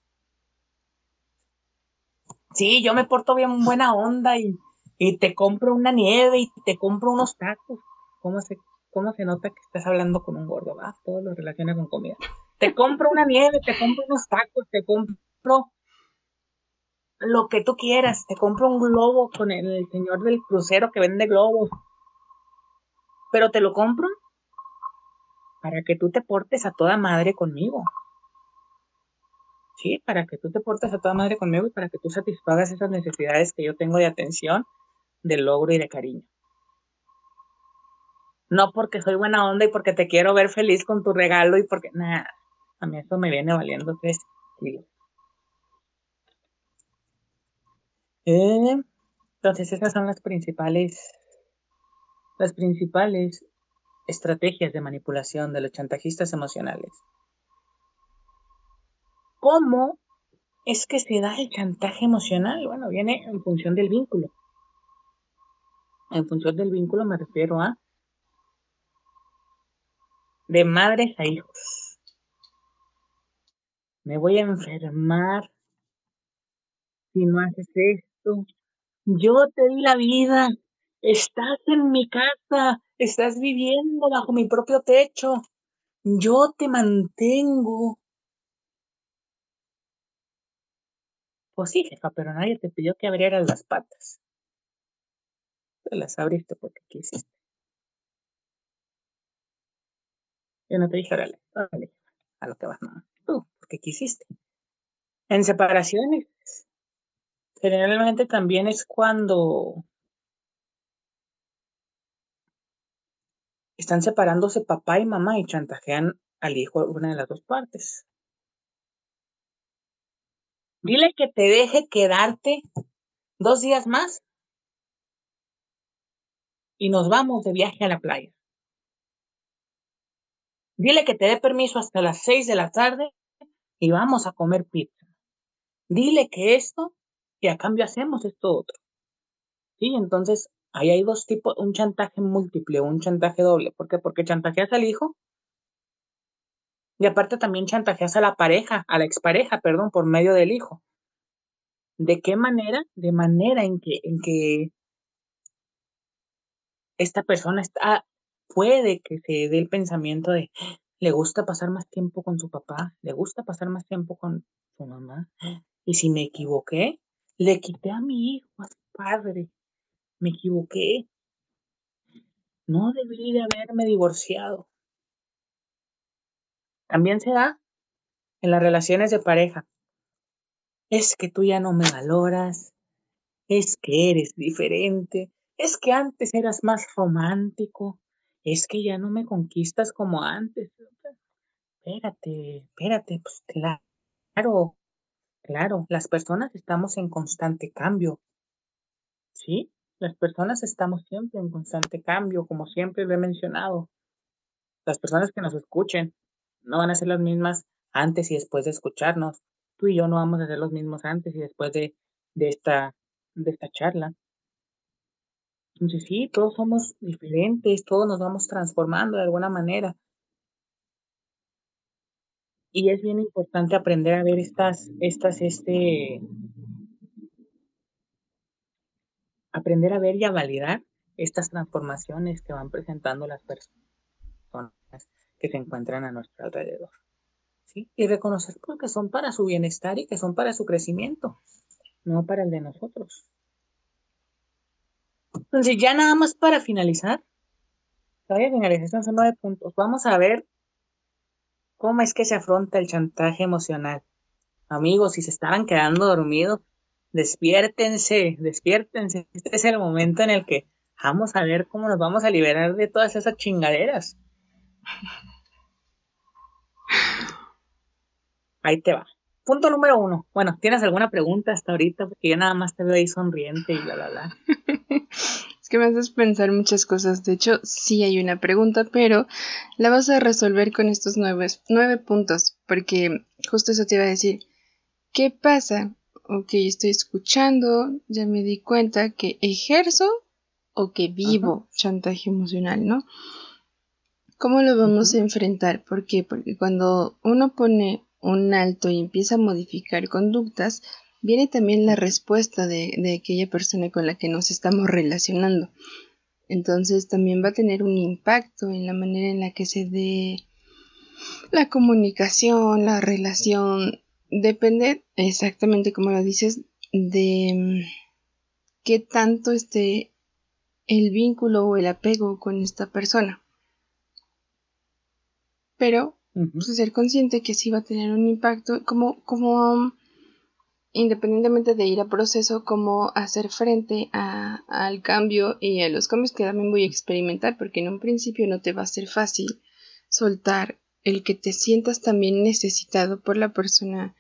Speaker 2: Sí, yo me porto bien buena onda y, y te compro una nieve y te compro unos tacos. ¿Cómo se, cómo se nota que estás hablando con un gordo? va todo lo relaciona con comida. Te compro una nieve, te compro unos tacos, te compro lo que tú quieras. Te compro un globo con el señor del crucero que vende globos. Pero te lo compro para que tú te portes a toda madre conmigo. Sí, para que tú te portes a toda madre conmigo y para que tú satisfagas esas necesidades que yo tengo de atención, de logro y de cariño. No porque soy buena onda y porque te quiero ver feliz con tu regalo y porque, nada, a mí eso me viene valiendo tres kilos. Eh, entonces esas son las principales, las principales estrategias de manipulación de los chantajistas emocionales. ¿Cómo es que se da el chantaje emocional? Bueno, viene en función del vínculo. En función del vínculo me refiero a de madres a hijos. Me voy a enfermar si no haces esto. Yo te di la vida. Estás en mi casa. Estás viviendo bajo mi propio techo. Yo te mantengo. Pues sí, jefa, pero nadie te pidió que abrieras las patas. Te las abriste porque quisiste. Yo no te dije, órale, órale, a lo que vas, no. Tú, porque quisiste. En separaciones, generalmente también es cuando están separándose papá y mamá y chantajean al hijo una de las dos partes. Dile que te deje quedarte dos días más y nos vamos de viaje a la playa. Dile que te dé permiso hasta las seis de la tarde y vamos a comer pizza. Dile que esto y a cambio hacemos esto otro. Sí, entonces ahí hay dos tipos, un chantaje múltiple, un chantaje doble. ¿Por qué? Porque chantajeas al hijo y aparte también chantajeas a la pareja, a la expareja, perdón, por medio del hijo. ¿De qué manera? De manera en que, en que esta persona está, puede que se dé el pensamiento de, le gusta pasar más tiempo con su papá, le gusta pasar más tiempo con su mamá. Y si me equivoqué, le quité a mi hijo, a su padre. Me equivoqué. No debí de haberme divorciado. También se da en las relaciones de pareja. Es que tú ya no me valoras, es que eres diferente, es que antes eras más romántico, es que ya no me conquistas como antes. Espérate, espérate, pues claro, claro, las personas estamos en constante cambio. ¿Sí? Las personas estamos siempre en constante cambio, como siempre lo he mencionado. Las personas que nos escuchen no van a ser las mismas antes y después de escucharnos. Tú y yo no vamos a ser los mismos antes y después de, de, esta, de esta charla. Entonces sí, todos somos diferentes, todos nos vamos transformando de alguna manera. Y es bien importante aprender a ver estas, estas, este, aprender a ver y a validar estas transformaciones que van presentando las personas que se encuentran a nuestro alrededor. ¿sí? Y reconocer que son para su bienestar y que son para su crecimiento, no para el de nosotros. Entonces, ya nada más para finalizar, todavía finalización son nueve puntos. Vamos a ver cómo es que se afronta el chantaje emocional. Amigos, si se estaban quedando dormidos, despiértense, despiértense. Este es el momento en el que vamos a ver cómo nos vamos a liberar de todas esas chingaderas. Ahí te va. Punto número uno. Bueno, ¿tienes alguna pregunta hasta ahorita? Porque yo nada más te veo ahí sonriente y bla, bla, bla.
Speaker 1: que me haces pensar muchas cosas. De hecho, sí hay una pregunta, pero la vas a resolver con estos nueve, nueve puntos. Porque justo eso te iba a decir. ¿Qué pasa? Ok, estoy escuchando, ya me di cuenta que ejerzo o que vivo chantaje emocional, ¿no? ¿Cómo lo vamos a enfrentar? ¿Por qué? Porque cuando uno pone un alto y empieza a modificar conductas, viene también la respuesta de, de, aquella persona con la que nos estamos relacionando. Entonces también va a tener un impacto en la manera en la que se dé la comunicación, la relación. Depende exactamente como lo dices de mm, qué tanto esté el vínculo o el apego con esta persona. Pero pues, ser consciente que sí va a tener un impacto, como, como independientemente de ir a proceso, cómo hacer frente al cambio y a los cambios que también voy a experimentar, porque en un principio no te va a ser fácil soltar el que te sientas también necesitado por la persona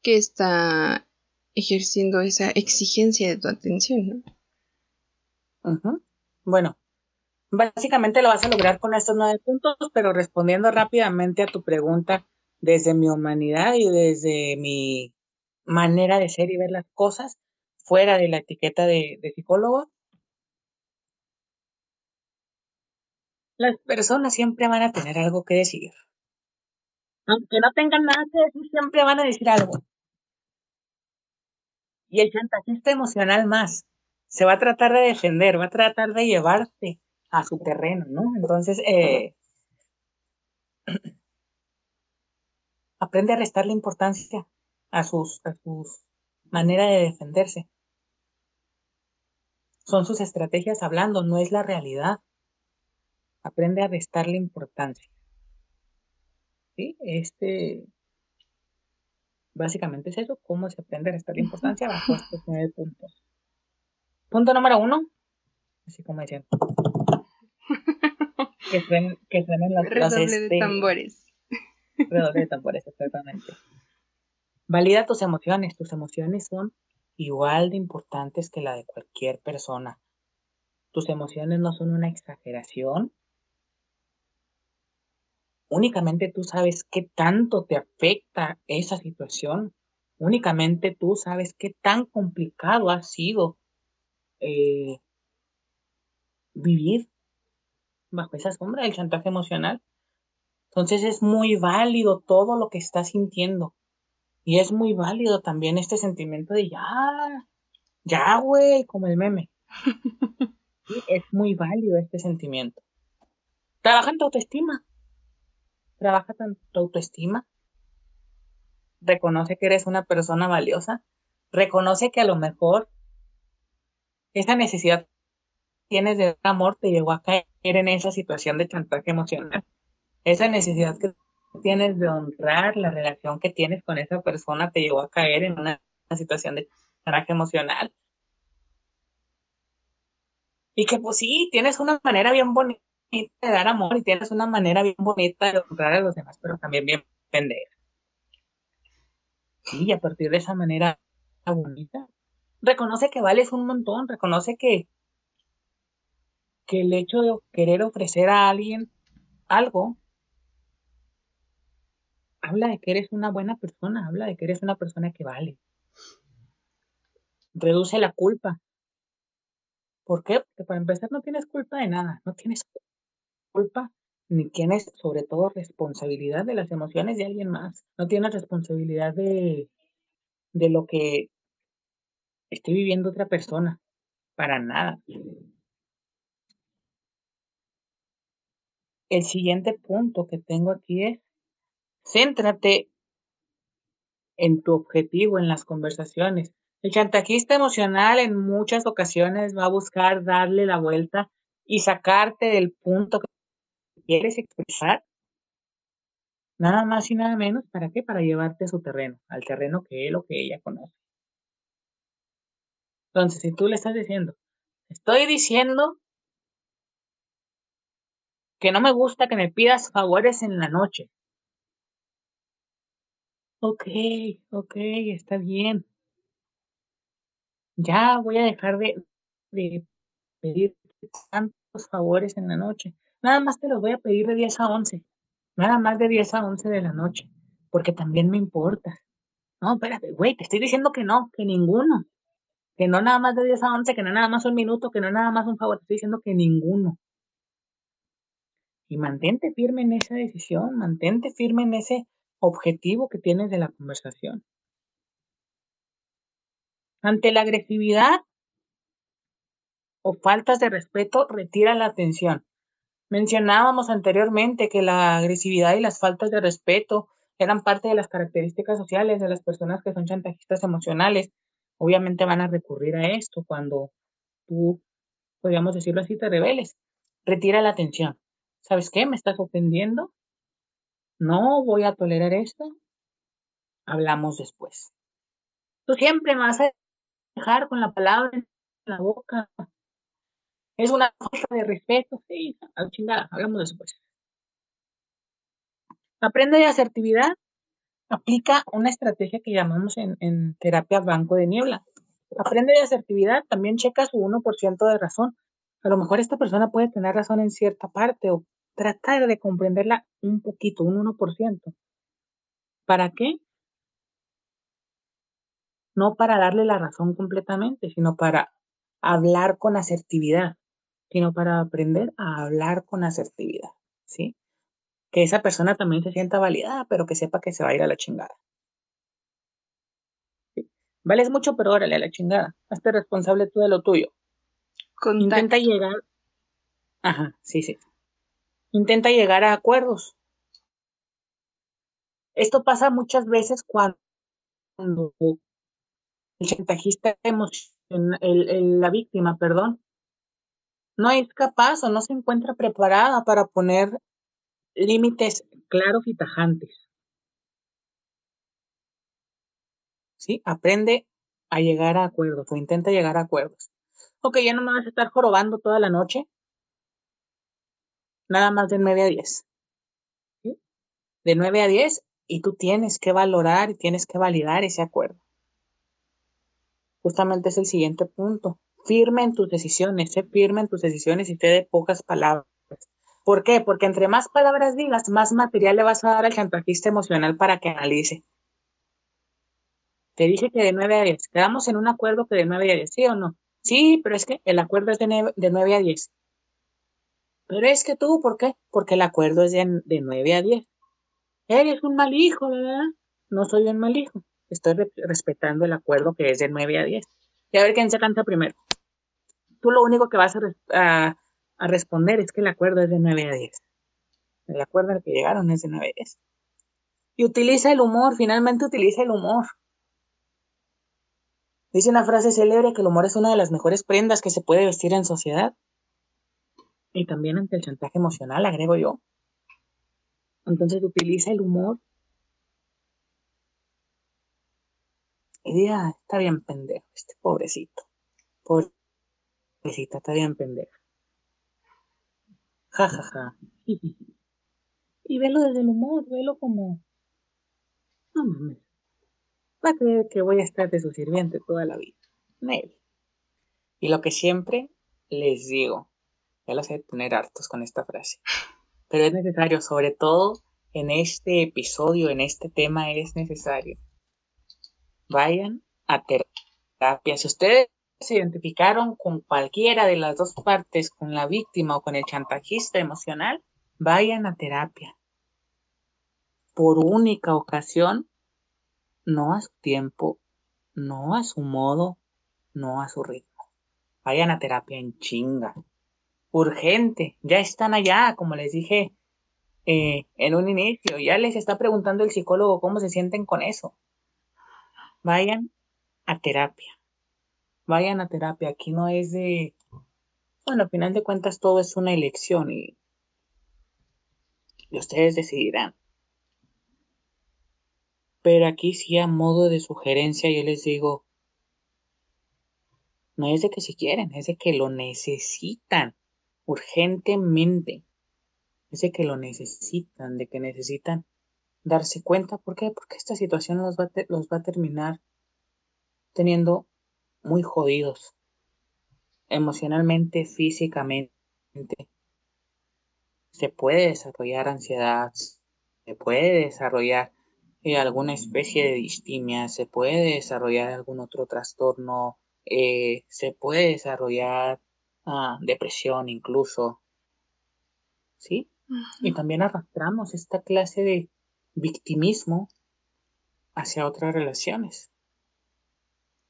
Speaker 1: que está ejerciendo esa exigencia de tu atención,
Speaker 2: ¿no? Bueno, básicamente lo vas a lograr con estos nueve puntos, pero respondiendo rápidamente a tu pregunta desde mi humanidad y desde mi manera de ser y ver las cosas fuera de la etiqueta de, psicólogo, las personas siempre van a tener algo que decir. Aunque no tengan nada que decir, siempre van a decir algo. Y el chantajista emocional más se va a tratar de defender, va a tratar de llevarte a su terreno, ¿no? Entonces, eh, aprende a restarle importancia a sus, a sus manera de defenderse. Son sus estrategias hablando, no es la realidad. Aprende a restarle importancia. ¿Sí? Este, básicamente es eso, cómo se aprende a restarle importancia bajo estos nueve puntos. Punto número uno, así como decían. que suenen, que suenen las
Speaker 1: Redoble de este, tambores.
Speaker 2: Redoble de tambores, exactamente. Valida tus emociones. Tus emociones son igual de importantes que la de cualquier persona. Tus emociones no son una exageración. Únicamente tú sabes qué tanto te afecta esa situación. Únicamente tú sabes qué tan complicado ha sido eh, vivir bajo esa sombra del chantaje emocional. Entonces es muy válido todo lo que estás sintiendo. Y es muy válido también este sentimiento de ya, ya, güey, como el meme. es muy válido este sentimiento. Trabaja en tu autoestima. Trabaja en tu autoestima. Reconoce que eres una persona valiosa. Reconoce que a lo mejor esa necesidad que tienes de amor te llevó a caer en esa situación de chantaje emocional. Esa necesidad que tienes de honrar la relación que tienes con esa persona te llevó a caer en una, situación de chantaje emocional. Y que pues sí, tienes una manera bien bonita de dar amor y tienes una manera bien bonita de honrar a los demás, pero también bien pendeja. Y a partir de esa manera bonita, reconoce que vales un montón, reconoce que, que el hecho de querer ofrecer a alguien algo habla de que eres una buena persona, habla de que eres una persona que vale. Reduce la culpa. ¿Por qué? Porque para empezar no tienes culpa de nada, no tienes culpa ni tienes sobre todo responsabilidad de las emociones de alguien más, no tienes responsabilidad de, de lo que esté viviendo otra persona, para nada. El siguiente punto que tengo aquí es Céntrate en tu objetivo, en las conversaciones. El chantajista emocional en muchas ocasiones va a buscar darle la vuelta y sacarte del punto que quieres expresar. Nada más y nada menos, ¿para qué? Para llevarte a su terreno, al terreno que él o que ella conoce. Entonces, si tú le estás diciendo, estoy diciendo que no me gusta que me pidas favores en la noche. Ok, ok, está bien. Ya voy a dejar de, pedir tantos favores en la noche. Nada más te los voy a pedir de 10 a 11. Nada más de 10 a 11 de la noche. Porque también me importa. No, espérate, güey, te estoy diciendo que no, que ninguno. Que no nada más de 10 a 11, que no nada más un minuto, que no nada más un favor. Te estoy diciendo que ninguno. Y mantente firme en esa decisión, mantente firme en ese objetivo que tienes de la conversación. Ante la agresividad o faltas de respeto, retira la atención. Mencionábamos anteriormente que la agresividad y las faltas de respeto eran parte de las características sociales de las personas que son chantajistas emocionales. Obviamente van a recurrir a esto cuando tú, podríamos decirlo así, te rebeles. Retira la atención. ¿Sabes qué? ¿Me estás ofendiendo? No voy a tolerar esto. Hablamos después. Tú siempre me vas a dejar con la palabra en la boca. Es una falta de respeto. Sí, a la chingada, hagamos después. Aprende de asertividad. Aplica una estrategia que llamamos en, en terapia banco de niebla. Aprende de asertividad, también checa su 1% de razón. A lo mejor esta persona puede tener razón en cierta parte o tratar de comprenderla un poquito, un 1%. ¿Para qué? No para darle la razón completamente, sino para hablar con asertividad, sino para aprender a hablar con asertividad, ¿sí? Que esa persona también se sienta validada, pero que sepa que se va a ir a la chingada. Vales mucho, pero órale a la chingada. Hazte responsable tú de lo tuyo. Intenta llegar. Ajá, sí, sí. Intenta llegar a acuerdos. Esto pasa muchas veces cuando el chantajista emocional, la víctima, perdón, no es capaz o no se encuentra preparada para poner límites claros y tajantes. ¿Sí? Aprende a llegar a acuerdos o intenta llegar a acuerdos. Ok, ya no me vas a estar jorobando toda la noche. Nada más de 9 a 10. De 9 a 10 y tú tienes que valorar y tienes que validar ese acuerdo. Justamente es el siguiente punto. Firme en tus decisiones, sé firme en tus decisiones y te dé pocas palabras. ¿Por qué? Porque entre más palabras digas, más material le vas a dar al chantajista emocional para que analice. Te dije que de 9 a 10. Quedamos en un acuerdo que de 9 a 10, ¿sí o no? Sí, pero es que el acuerdo es de, 9, a 10. Pero es que tú, ¿por qué? Porque el acuerdo es de, de 9 a 10. Eres un mal hijo, ¿verdad? No soy un mal hijo. Estoy respetando el acuerdo que es de 9 a 10. Y a ver quién se canta primero. Tú lo único que vas a, a responder es que el acuerdo es de 9 a 10. El acuerdo al que llegaron es de 9 a 10. Y utiliza el humor, finalmente utiliza el humor. Dice una frase célebre que el humor es una de las mejores prendas que se puede vestir en sociedad. Y también ante el chantaje emocional, agrego yo. Entonces utiliza el humor. Y diga, está bien pendejo, este pobrecito. Pobrecita, está bien pendejo. Ja, ja, ja. Y velo desde el humor, velo como... No mames. Va a creer que voy a estar de su sirviente toda la vida. Nel. Y lo que siempre les digo, ya lo sé tener hartos con esta frase pero es necesario, sobre todo en este episodio, en este tema es necesario. Vayan a terapia. Si ustedes se identificaron con cualquiera de las dos partes, con la víctima o con el chantajista emocional, vayan a terapia. Por única ocasión, no a su tiempo, no a su modo, no a su ritmo. Vayan a terapia en chinga urgente, ya están allá, como les dije eh, en un inicio, ya les está preguntando el psicólogo cómo se sienten con eso. Vayan a terapia, vayan a terapia, aquí no es de, bueno, al final de cuentas todo es una elección y, ustedes decidirán. Pero aquí sí a modo de sugerencia yo les digo, no es de que si quieren, es de que lo necesitan urgentemente. Ese que lo necesitan, de que necesitan darse cuenta. ¿Por qué? Porque esta situación los va, los va a terminar teniendo muy jodidos. Emocionalmente, físicamente. Se puede desarrollar ansiedad, se puede desarrollar eh, alguna especie de distimia, se puede desarrollar algún otro trastorno, eh, se puede desarrollar depresión incluso. ¿Sí? Y también arrastramos esta clase de victimismo hacia otras relaciones.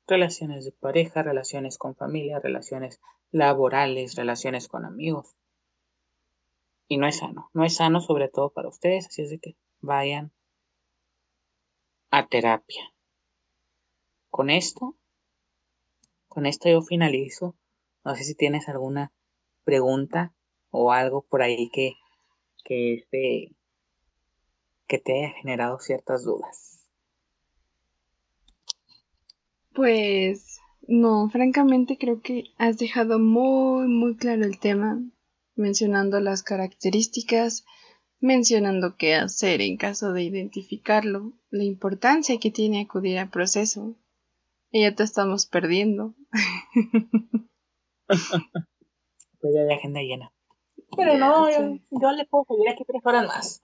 Speaker 2: Relaciones de pareja, relaciones con familia, relaciones laborales, relaciones con amigos. Y no es sano, no es sano sobre todo para ustedes, así es de que vayan a terapia. Con esto, con esto yo finalizo no sé si tienes alguna pregunta o algo por ahí que, que, este, que te haya generado ciertas dudas.
Speaker 1: Pues no, francamente creo que has dejado muy, muy claro el tema, mencionando las características, mencionando qué hacer en caso de identificarlo, la importancia que tiene acudir al proceso. Y ya te estamos perdiendo.
Speaker 2: pues ya hay agenda llena. Pero no, yo, le puedo seguir aquí tres horas más.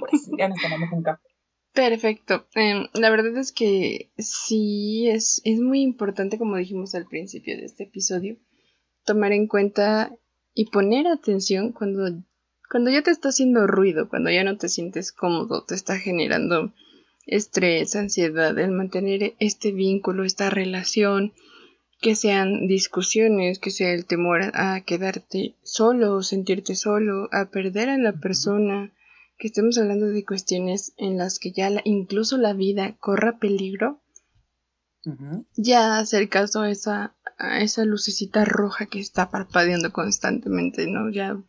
Speaker 2: pues, ya nos tomamos un café.
Speaker 1: Perfecto. Em, la verdad es que sí, es, es muy importante, como dijimos al principio de este episodio, tomar en cuenta y poner atención cuando, cuando ya te está haciendo ruido, cuando ya no te sientes cómodo, te está generando estrés, ansiedad, el mantener este vínculo, esta relación, que sean discusiones, que sea el temor a quedarte solo o sentirte solo, a perder a la persona, que estemos hablando de cuestiones en las que ya incluso la vida corra peligro, ya hacer caso a esa, a esa lucecita roja que está parpadeando constantemente, ¿no? Ya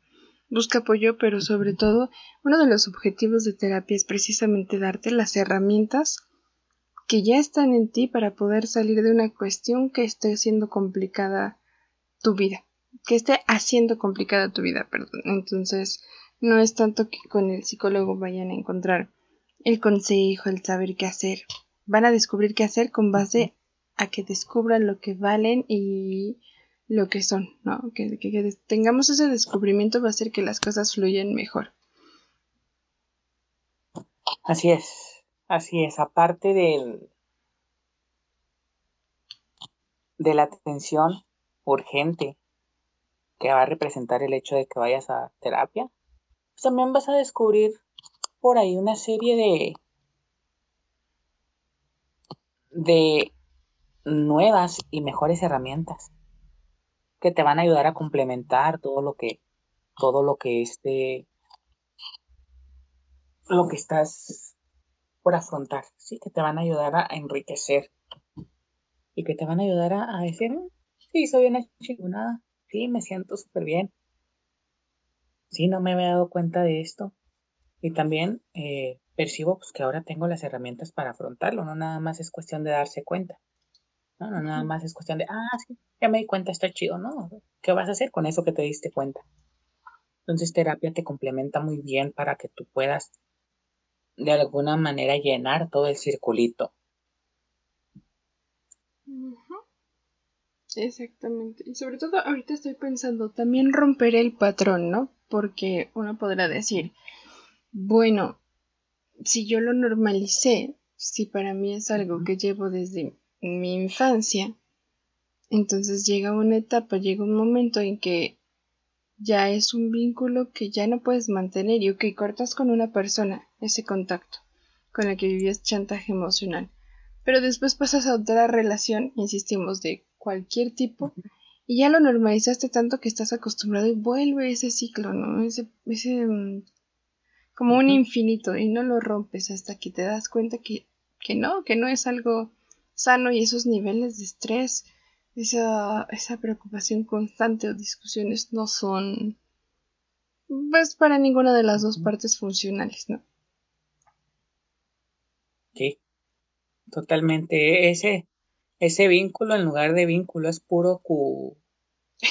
Speaker 1: busca apoyo, pero sobre todo uno de los objetivos de terapia es precisamente darte las herramientas que ya están en ti para poder salir de una cuestión que esté haciendo complicada tu vida, que esté haciendo complicada tu vida, perdón. Entonces, no es tanto que con el psicólogo vayan a encontrar el consejo, el saber qué hacer. Van a descubrir qué hacer con base a que descubran lo que valen y lo que son, ¿no? Que, que tengamos ese descubrimiento va a hacer que las cosas fluyan mejor.
Speaker 2: Así es. Así es, aparte del, de la atención urgente que va a representar el hecho de que vayas a terapia, pues también vas a descubrir por ahí una serie de de nuevas y mejores herramientas que te van a ayudar a complementar todo lo que todo lo que este lo que estás por afrontar, ¿sí? Que te van a ayudar a enriquecer y que te van a ayudar a, decir, mm, sí, soy una chingona, sí, me siento súper bien, sí, no me había dado cuenta de esto. Y también eh, percibo pues, que ahora tengo las herramientas para afrontarlo, no nada más es cuestión de darse cuenta. No, no nada más es cuestión de, ah, sí, ya me di cuenta, está chido, ¿no? ¿Qué vas a hacer con eso que te diste cuenta? Entonces terapia te complementa muy bien para que tú puedas de alguna manera llenar todo el circulito.
Speaker 1: Exactamente. Y sobre todo ahorita estoy pensando también romper el patrón, ¿no? Porque uno podrá decir, bueno, si yo lo normalicé, si para mí es algo que llevo desde mi infancia, entonces llega una etapa, llega un momento en que ya es un vínculo que ya no puedes mantener y que cortas con una persona ese contacto con el que vivías chantaje emocional. Pero después pasas a otra relación, insistimos, de cualquier tipo, y ya lo normalizaste tanto que estás acostumbrado y vuelve ese ciclo, ¿no? Ese, ese mm, como un infinito y no lo rompes hasta que te das cuenta que, que no, que no es algo sano y esos niveles de estrés esa, esa preocupación constante o discusiones no son pues para ninguna de las dos partes funcionales, ¿no?
Speaker 2: Sí, totalmente. Ese, ese vínculo en lugar de vínculo es puro cu.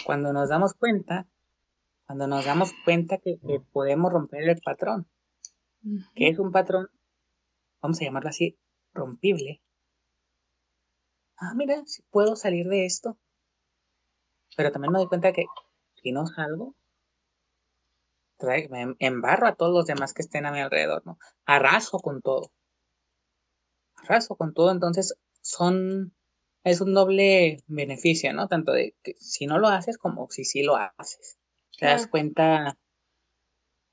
Speaker 2: Cuando nos damos cuenta, cuando nos damos cuenta que, podemos romper el patrón, que es un patrón, vamos a llamarlo así, rompible, ah, mira, si puedo salir de esto. Pero también me doy cuenta que si no salgo, me embarro a todos los demás que estén a mi alrededor, ¿no? Arraso con todo. Arraso con todo, entonces son, es un doble beneficio, ¿no? Tanto de que si no lo haces como si sí lo haces. Te das cuenta,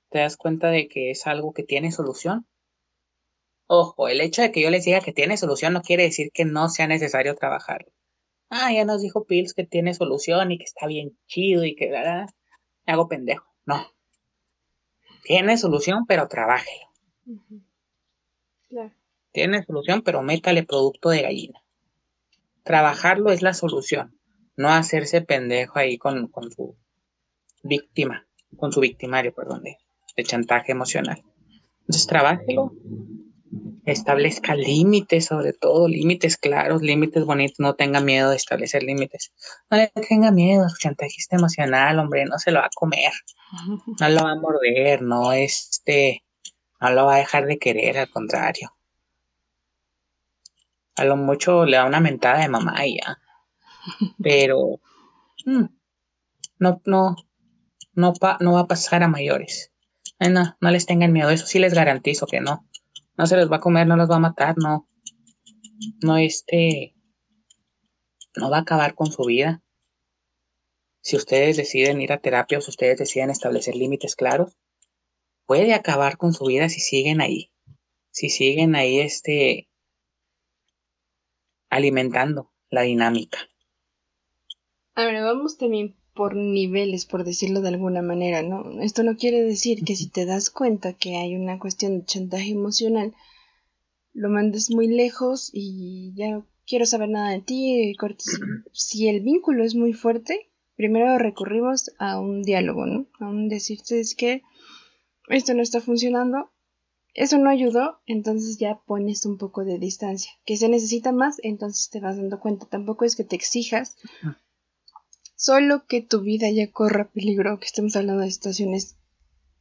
Speaker 2: te das cuenta de que es algo que tiene solución Ojo, el hecho de que yo les diga que tiene solución no quiere decir que no sea necesario trabajar. Ah, ya nos dijo Pills que tiene solución y que está bien chido y que me hago pendejo. No. Tiene solución, pero trabájelo. Tiene solución, pero métale producto de gallina. Trabajarlo es la solución, no hacerse pendejo ahí con, con su víctima, con su victimario, perdón, de, de chantaje emocional. Entonces, trabájelo, establezca límites, sobre todo, límites claros, límites bonitos, no tenga miedo de establecer límites. No le tenga miedo a su chantajista emocional, hombre, no se lo va a comer, no lo va a morder, no este, no lo va a dejar de querer, al contrario. A lo mucho le da una mentada de mamá y ya. Pero mm, no, no, no, no va a pasar a mayores. no, no les tengan miedo, eso sí les garantizo que no no se los va a comer, no los va a matar, no, no este, no va a acabar con su vida. Si ustedes deciden ir a terapia o si ustedes deciden establecer límites claros, puede acabar con su vida si siguen ahí, si siguen ahí este, alimentando la dinámica.
Speaker 1: Ahora vamos también por niveles, por decirlo de alguna manera, ¿no? Esto no quiere decir que si te das cuenta que hay una cuestión de chantaje emocional, lo mandes muy lejos y ya quiero saber nada de ti, cortes. Si el vínculo es muy fuerte, primero recurrimos a un diálogo, ¿no? A un decirte es que esto no está funcionando, eso no ayudó, entonces ya pones un poco de distancia. Que se necesita más, entonces te vas dando cuenta. Tampoco es que te exijas solo que tu vida ya corra peligro, que estemos hablando de situaciones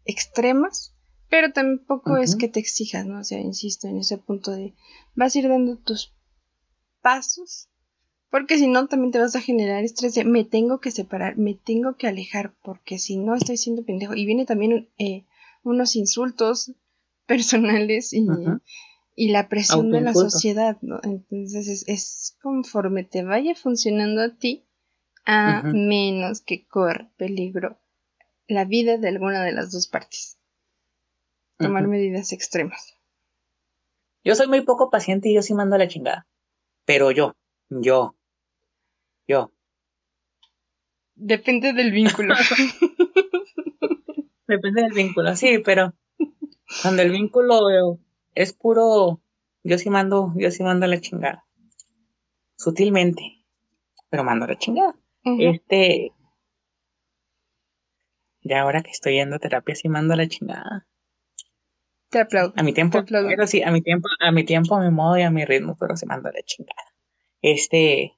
Speaker 1: extremas, pero tampoco es que te exijas, ¿no? O sea, insisto en ese punto de vas a ir dando tus pasos, porque si no también te vas a generar estrés de me tengo que separar, me tengo que alejar, porque si no estoy siendo pendejo. Y viene también eh, unos insultos personales y, y la presión de la sociedad, ¿no? Entonces es, es conforme te vaya funcionando a ti, a menos que corra peligro la vida de alguna de las dos partes. Tomar medidas extremas.
Speaker 2: Yo soy muy poco paciente y yo sí mando a la chingada. Pero yo, yo, yo.
Speaker 1: Depende del vínculo.
Speaker 2: Depende del vínculo, sí, pero cuando el vínculo es puro, yo sí mando, yo sí mando a la chingada. Sutilmente, pero mando a la chingada. Este. Ya ahora que estoy yendo a terapia, sí mando la chingada.
Speaker 1: Te aplaudo.
Speaker 2: A mi tiempo, pero sí, a mi tiempo, a mi tiempo, a mi modo y a mi ritmo, pero se manda la chingada. Este.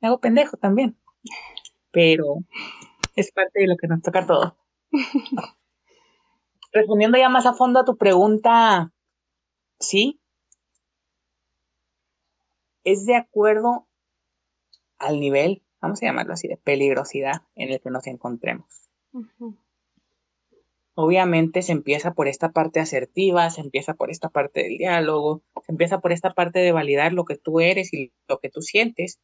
Speaker 2: Me hago pendejo también. Pero es parte de lo que nos toca todo. Respondiendo ya más a fondo a tu pregunta, sí. Es de acuerdo al nivel vamos a llamarlo así, de peligrosidad en el que nos encontremos. Obviamente se empieza por esta parte asertiva, se empieza por esta parte del diálogo, se empieza por esta parte de validar lo que tú eres y lo que tú sientes.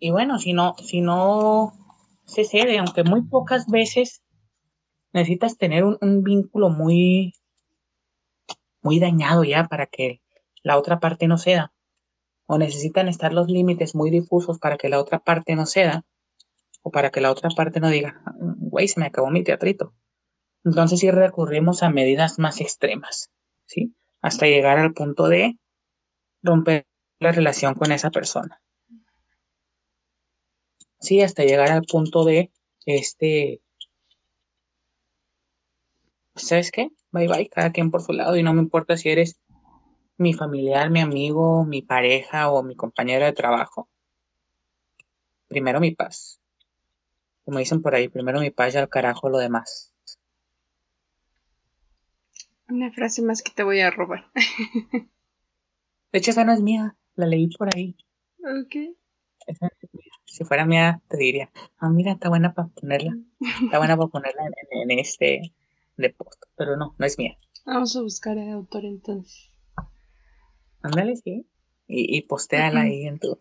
Speaker 2: Y bueno, si no, si no se cede, aunque muy pocas veces necesitas tener un, vínculo muy, muy dañado ya para que la otra parte no ceda o necesitan estar los límites muy difusos para que la otra parte no ceda o para que la otra parte no diga, güey, se me acabó mi teatrito. Entonces sí recurrimos a medidas más extremas, ¿sí? Hasta llegar al punto de romper la relación con esa persona. Sí, hasta llegar al punto de, este, ¿sabes qué? Bye bye, cada quien por su lado y no me importa si eres mi familiar, mi amigo, mi pareja o mi compañero de trabajo, primero mi paz. Como dicen por ahí, primero mi paz y al carajo lo demás.
Speaker 1: Una frase más que te voy a robar.
Speaker 2: De hecho, esa no es mía, la leí por ahí.
Speaker 1: Ok.
Speaker 2: Si fuera mía, te diría, ah, mira, está buena para ponerla. Está buena para ponerla en, en este de post, pero no, no es mía.
Speaker 1: Vamos a buscar el autor entonces.
Speaker 2: Ándale, sí. Y, y postéala ahí en tu.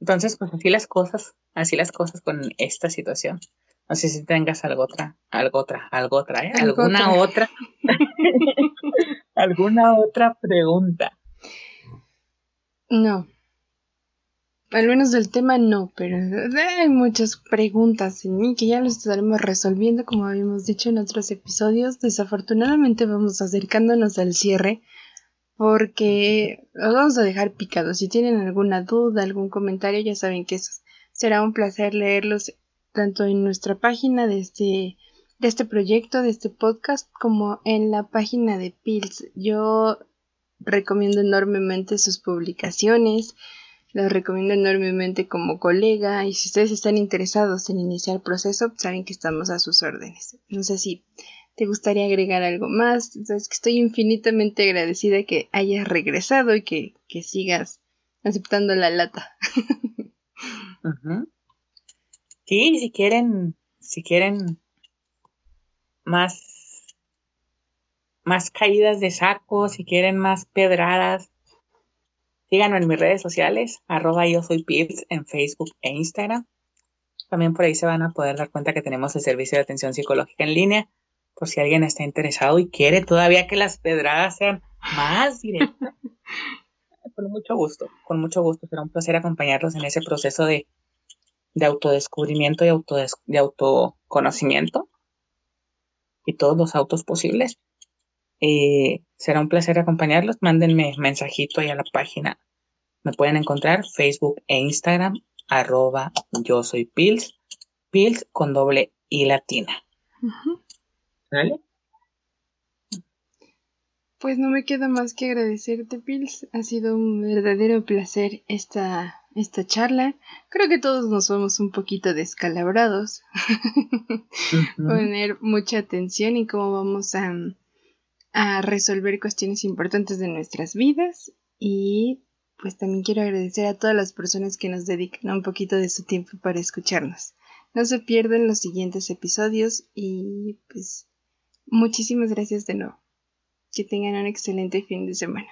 Speaker 2: Entonces, pues así las cosas, así las cosas con esta situación. No sé si tengas algo otra, algo otra, algo otra, ¿eh? ¿Alguna otra? ¿Alguna otra pregunta?
Speaker 1: No. Al menos del tema no, pero hay muchas preguntas en mí que ya las estaremos resolviendo como habíamos dicho en otros episodios. Desafortunadamente vamos acercándonos al cierre porque los vamos a dejar picados. Si tienen alguna duda, algún comentario, ya saben que será un placer leerlos tanto en nuestra página de este de este proyecto, de este podcast, como en la página de Pills. Yo recomiendo enormemente sus publicaciones, los recomiendo enormemente como colega y si ustedes están interesados en iniciar el proceso, saben que estamos a sus órdenes. No sé si te gustaría agregar algo más. Entonces, que estoy infinitamente agradecida que hayas regresado y que, sigas aceptando la lata.
Speaker 2: Sí, si quieren, si quieren más, más caídas de saco, si quieren más pedradas, síganme en mis redes sociales, arroba yo soy Pips en Facebook e Instagram. También por ahí se van a poder dar cuenta que tenemos el servicio de atención psicológica en línea, por si alguien está interesado y quiere todavía que las pedradas sean más directas. con mucho gusto, con mucho gusto. Será un placer acompañarlos en ese proceso de, de autodescubrimiento y auto, de autoconocimiento y todos los autos posibles. Eh, será un placer acompañarlos. Mándenme mensajito ahí a la página. Me pueden encontrar Facebook e Instagram, arroba yo soy Pills, Pills con doble I latina. ¿Vale?
Speaker 1: Pues no me queda más que agradecerte, Pills. Ha sido un verdadero placer esta, esta charla. Creo que todos nos somos un poquito descalabrados. Poner mucha atención y cómo vamos a, a resolver cuestiones importantes de nuestras vidas. Y pues también quiero agradecer a todas las personas que nos dedican un poquito de su tiempo para escucharnos. No se pierdan los siguientes episodios y pues muchísimas gracias de nuevo. Que tengan un excelente fin de semana.